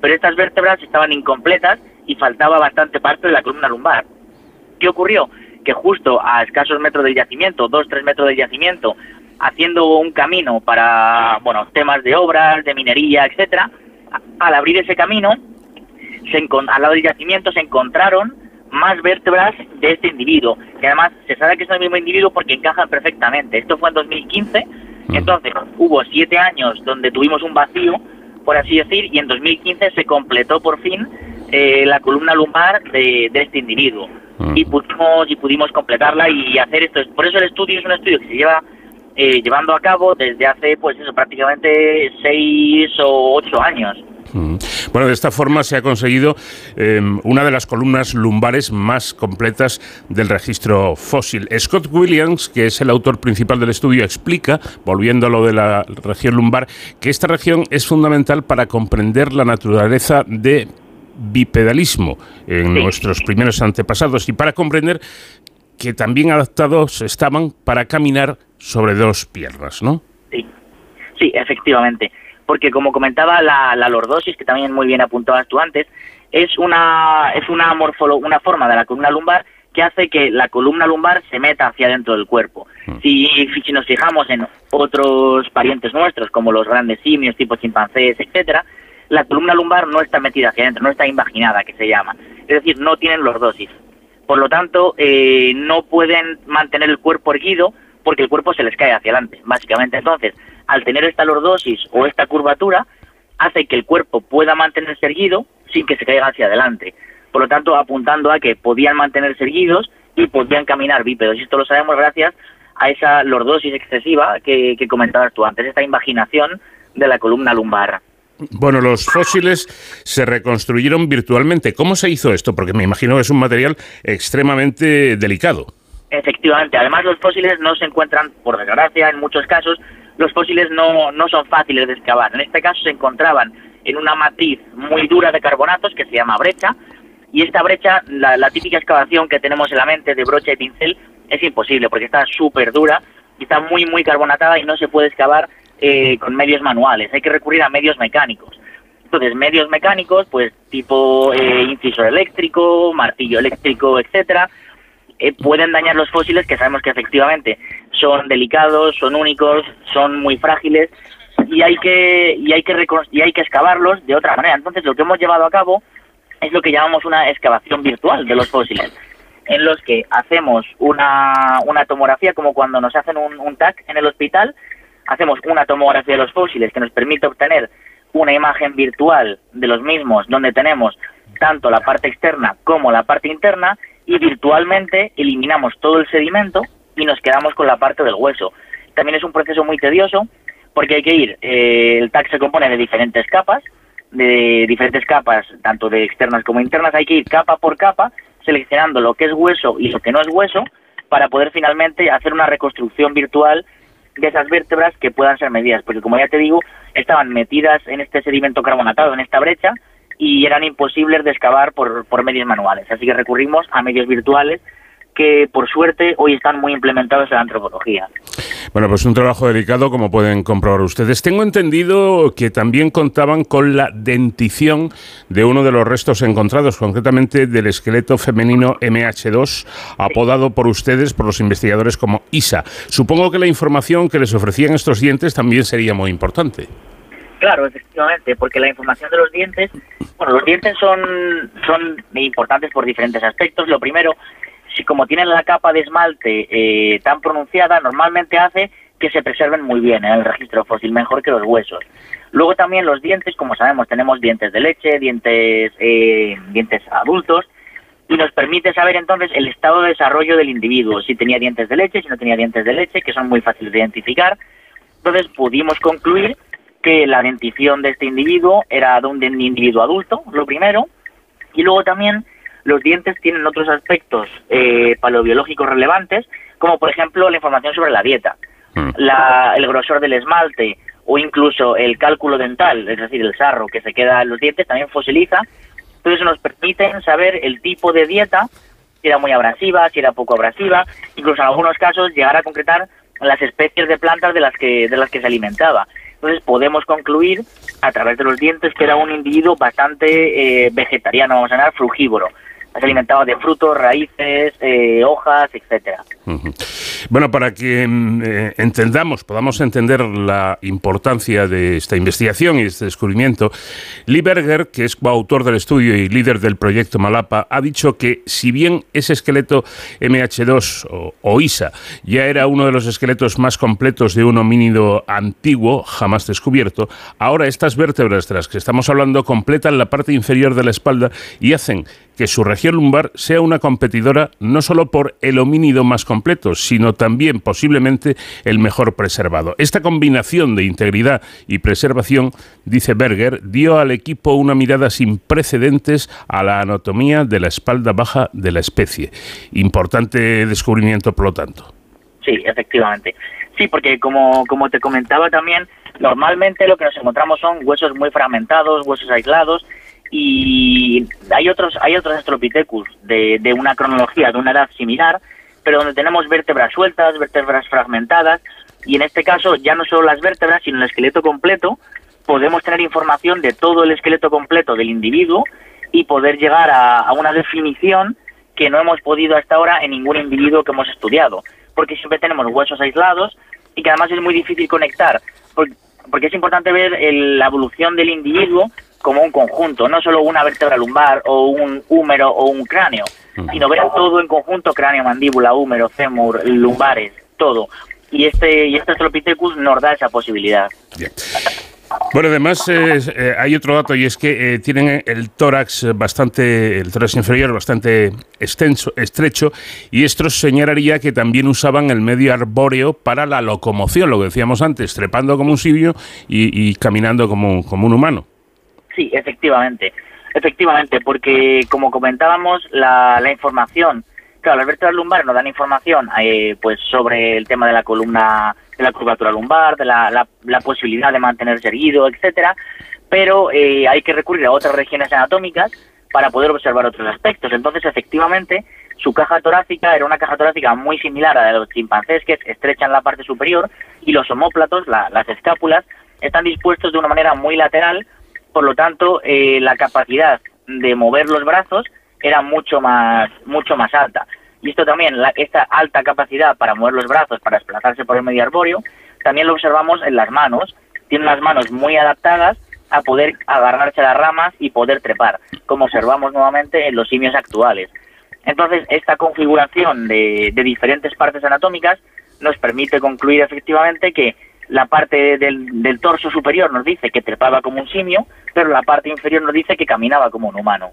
Pero estas vértebras estaban incompletas y faltaba bastante parte de la columna lumbar. ¿Qué ocurrió? Que justo a escasos metros del yacimiento, dos, tres metros del yacimiento, haciendo un camino para, bueno, temas de obras, de minería, etcétera, al abrir ese camino, se al lado del yacimiento se encontraron más vértebras de este individuo, que además se sabe que es el mismo individuo porque encajan perfectamente. Esto fue en 2015 entonces, hubo siete años donde tuvimos un vacío, por así decir, y en 2015 se completó por fin eh, la columna lumbar de, este individuo. Y pudimos, y pudimos completarla y hacer esto. Por eso el estudio es un estudio que se lleva eh, llevando a cabo desde hace, pues eso, prácticamente seis o ocho años. Bueno, de esta forma se ha conseguido em, una de las columnas lumbares más completas del registro fósil. Scott Williams, que es el autor principal del estudio, explica, volviendo a lo de la región lumbar, que esta región es fundamental para comprender la naturaleza de bipedalismo en nuestros primeros antepasados y para comprender que también adaptados estaban para caminar sobre dos piernas, ¿no? Sí, sí, efectivamente porque como comentaba la, lordosis, que también muy bien apuntabas tú antes, es una, es una, una forma de la columna lumbar que hace que la columna lumbar se meta hacia dentro del cuerpo. Mm. Si, si nos fijamos en otros parientes nuestros, como los grandes simios, tipo chimpancés, etcétera, la columna lumbar no está metida hacia adentro, no está imaginada, que se llama. Es decir, no tienen lordosis. Por lo tanto, eh, no pueden mantener el cuerpo erguido porque el cuerpo se les cae hacia adelante, básicamente. Entonces, al tener esta lordosis o esta curvatura, hace que el cuerpo pueda mantenerse erguido sin que se caiga hacia adelante. Por lo tanto, apuntando a que podían mantenerse erguidos y podían caminar bípedos. Y esto lo sabemos gracias a esa lordosis excesiva que, que comentabas tú antes, esta imaginación de la columna lumbar. Bueno, los fósiles se reconstruyeron virtualmente. ¿Cómo se hizo esto? Porque me imagino que es un material extremadamente delicado. Efectivamente, además los fósiles no se encuentran, por desgracia, en muchos casos, los fósiles no, no son fáciles de excavar. En este caso se encontraban en una matriz muy dura de carbonatos que se llama brecha, y esta brecha, la, típica excavación que tenemos en la mente de brocha y pincel, es imposible porque está súper dura y está muy, muy carbonatada y no se puede excavar eh, con medios manuales, hay que recurrir a medios mecánicos. Entonces, medios mecánicos, pues tipo eh, incisor eléctrico, martillo eléctrico, etcétera, eh, pueden dañar los fósiles que sabemos que efectivamente son delicados, son únicos, son muy frágiles y hay que y hay que y hay que excavarlos de otra manera. Entonces, lo que hemos llevado a cabo es lo que llamamos una excavación virtual de los fósiles, en los que hacemos una, una tomografía como cuando nos hacen un, un TAC en el hospital, hacemos una tomografía de los fósiles que nos permite obtener una imagen virtual de los mismos donde tenemos tanto la parte externa como la parte interna y virtualmente eliminamos todo el sedimento y nos quedamos con la parte del hueso. También es un proceso muy tedioso porque hay que ir, eh, el TAC se compone de diferentes capas, de diferentes capas, tanto de externas como internas, hay que ir capa por capa seleccionando lo que es hueso y lo que no es hueso para poder finalmente hacer una reconstrucción virtual de esas vértebras que puedan ser medidas, porque como ya te digo, estaban metidas en este sedimento carbonatado, en esta brecha, y eran imposibles de excavar por, por medios manuales. Así que recurrimos a medios virtuales que por suerte hoy están muy implementados en la antropología. Bueno, pues un trabajo delicado como pueden comprobar ustedes. Tengo entendido que también contaban con la dentición de uno de los restos encontrados, concretamente del esqueleto femenino MH2, apodado por ustedes, por los investigadores como ISA. Supongo que la información que les ofrecían estos dientes también sería muy importante. Claro, efectivamente, porque la información de los dientes, bueno, los dientes son, son importantes por diferentes aspectos. Lo primero, si como tienen la capa de esmalte eh, tan pronunciada, normalmente hace que se preserven muy bien en el registro fósil, mejor que los huesos. Luego también los dientes, como sabemos, tenemos dientes de leche, dientes, eh, dientes adultos, y nos permite saber entonces el estado de desarrollo del individuo, si tenía dientes de leche, si no tenía dientes de leche, que son muy fáciles de identificar. Entonces pudimos concluir que la dentición de este individuo era de un individuo adulto, lo primero, y luego también los dientes tienen otros aspectos eh, paleobiológicos relevantes, como por ejemplo la información sobre la dieta, mm. el grosor del esmalte o incluso el cálculo dental, es decir, el sarro que se queda en los dientes, también fosiliza. Entonces nos permiten saber el tipo de dieta, si era muy abrasiva, si era poco abrasiva, incluso en algunos casos llegar a concretar las especies de plantas de las que, de las que se alimentaba. Entonces podemos concluir a través de los dientes que era un individuo bastante eh, vegetariano, vamos a llamar frugívoro se alimentaba de frutos, raíces, eh, hojas, etcétera. Bueno, para que mm, eh, entendamos, podamos entender la importancia de esta investigación y de este descubrimiento, Lee Berger, que es coautor del estudio y líder del proyecto Malapa, ha dicho que si bien ese esqueleto MH2 o, o ISA ya era uno de los esqueletos más completos de un homínido antiguo jamás descubierto, ahora estas vértebras de las que estamos hablando completan la parte inferior de la espalda y hacen que su región lumbar sea una competidora no solo por el homínido más completo, sino también posiblemente el mejor preservado. Esta combinación de integridad y preservación, dice Berger, dio al equipo una mirada sin precedentes a la anatomía de la espalda baja de la especie. Importante descubrimiento, por lo tanto. Sí, efectivamente. Sí, porque como, como te comentaba también, normalmente lo que nos encontramos son huesos muy fragmentados, huesos aislados, y hay otros hay otros Astropithecus de, de una cronología de una edad similar pero donde tenemos vértebras sueltas vértebras fragmentadas y en este caso ya no solo las vértebras sino el esqueleto completo podemos tener información de todo el esqueleto completo del individuo y poder llegar a, una definición que no hemos podido hasta ahora en ningún individuo que hemos estudiado porque siempre tenemos huesos aislados y que además es muy difícil conectar porque, porque es importante ver la evolución del individuo como un conjunto, no solo una vértebra lumbar o un húmero o un cráneo, sino ver todo en conjunto, cráneo, mandíbula, húmero, fémur, lumbares, todo. Y este y este Astropithecus nos da esa posibilidad. Bueno, además eh, hay otro dato y es que eh, tienen el tórax bastante, el tórax inferior bastante extenso, estrecho y esto señalaría que también usaban el medio arbóreo para la locomoción, lo que decíamos antes, trepando como un sibio y, y caminando como, como un humano. Sí, efectivamente. Efectivamente, porque como comentábamos, la, la información, claro, las vértebras lumbares nos dan información eh, pues sobre el tema de la columna, de la curvatura lumbar, de la, la, posibilidad de mantenerse erguido, etcétera, pero eh, hay que recurrir a otras regiones anatómicas para poder observar otros aspectos. Entonces, efectivamente, su caja torácica era una caja torácica muy similar a la de los chimpancés, que es estrecha en la parte superior, y los homóplatos, las escápulas, están dispuestos de una manera muy lateral, por lo tanto, eh, la capacidad de mover los brazos era mucho más, mucho más alta. Y esto también, esta alta capacidad para mover los brazos, para desplazarse por el medio arbóreo, también lo observamos en las manos. Tienen las manos muy adaptadas a poder agarrarse a las ramas y poder trepar, como observamos nuevamente en los simios actuales. Entonces, esta configuración de diferentes partes anatómicas nos permite concluir efectivamente que la parte del, torso superior nos dice que trepaba como un simio, pero la parte inferior nos dice que caminaba como un humano.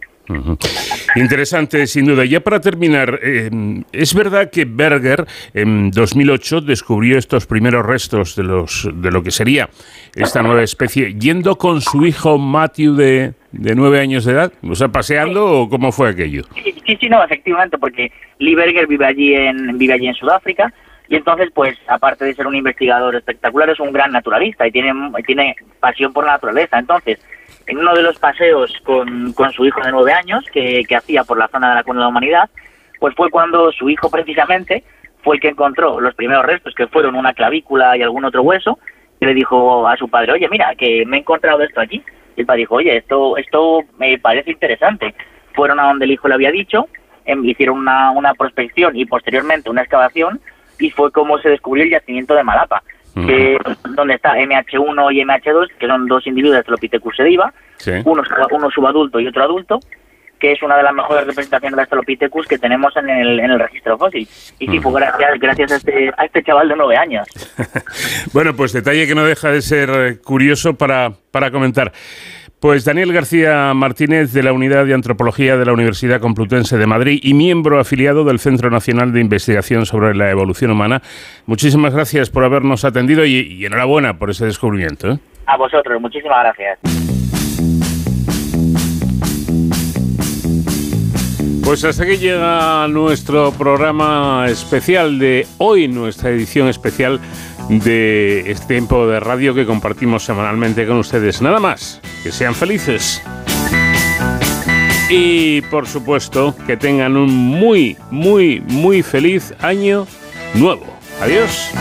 Interesante, sin duda. Ya para terminar, eh, es verdad que Berger en 2008 descubrió estos primeros restos de, los, de lo que sería esta nueva especie, yendo con su hijo Matthew de, de nueve años de edad, o sea, paseando o cómo fue aquello. Sí, sí, sí, no, efectivamente, porque Lee Berger vive allí en, vive allí en Sudáfrica y entonces, pues, aparte de ser un investigador espectacular, es un gran naturalista y tiene, tiene pasión por la naturaleza. Entonces, en uno de los paseos con, con su hijo de nueve años que, que hacía por la zona de la Cuna de la Humanidad, pues fue cuando su hijo precisamente fue el que encontró los primeros restos, que fueron una clavícula y algún otro hueso, y le dijo a su padre, oye, mira, que me he encontrado esto aquí. Y el padre dijo, oye, esto, esto me parece interesante. Fueron a donde el hijo le había dicho, em, hicieron una, una prospección y posteriormente una excavación, y fue como se descubrió el yacimiento de Malapa, que, donde está MH1 y MH2, que son dos individuos de Tlopithecus sediva, uno, uno subadulto y otro adulto, que es una de las mejores representaciones de Australopithecus que tenemos en el, en el registro fósil. Y sí, pues gracias, gracias a este, a este chaval de nueve años. bueno, pues detalle que no deja de ser curioso para, para comentar. Pues Daniel García Martínez de la Unidad de Antropología de la Universidad Complutense de Madrid y miembro afiliado del Centro Nacional de Investigación sobre la Evolución Humana. Muchísimas gracias por habernos atendido y, enhorabuena por ese descubrimiento. ¿eh? A vosotros, muchísimas gracias. Pues hasta aquí llega nuestro programa especial de hoy, nuestra edición especial de este tiempo de radio que compartimos semanalmente con ustedes. Nada más, que sean felices. Y por supuesto, que tengan un muy, muy, muy feliz año nuevo. Adiós.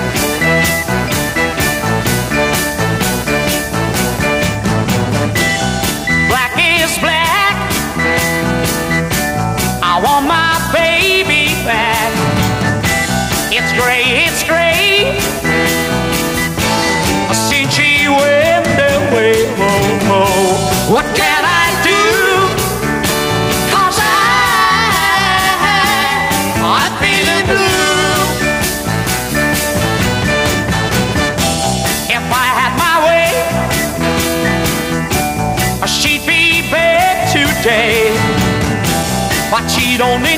Don't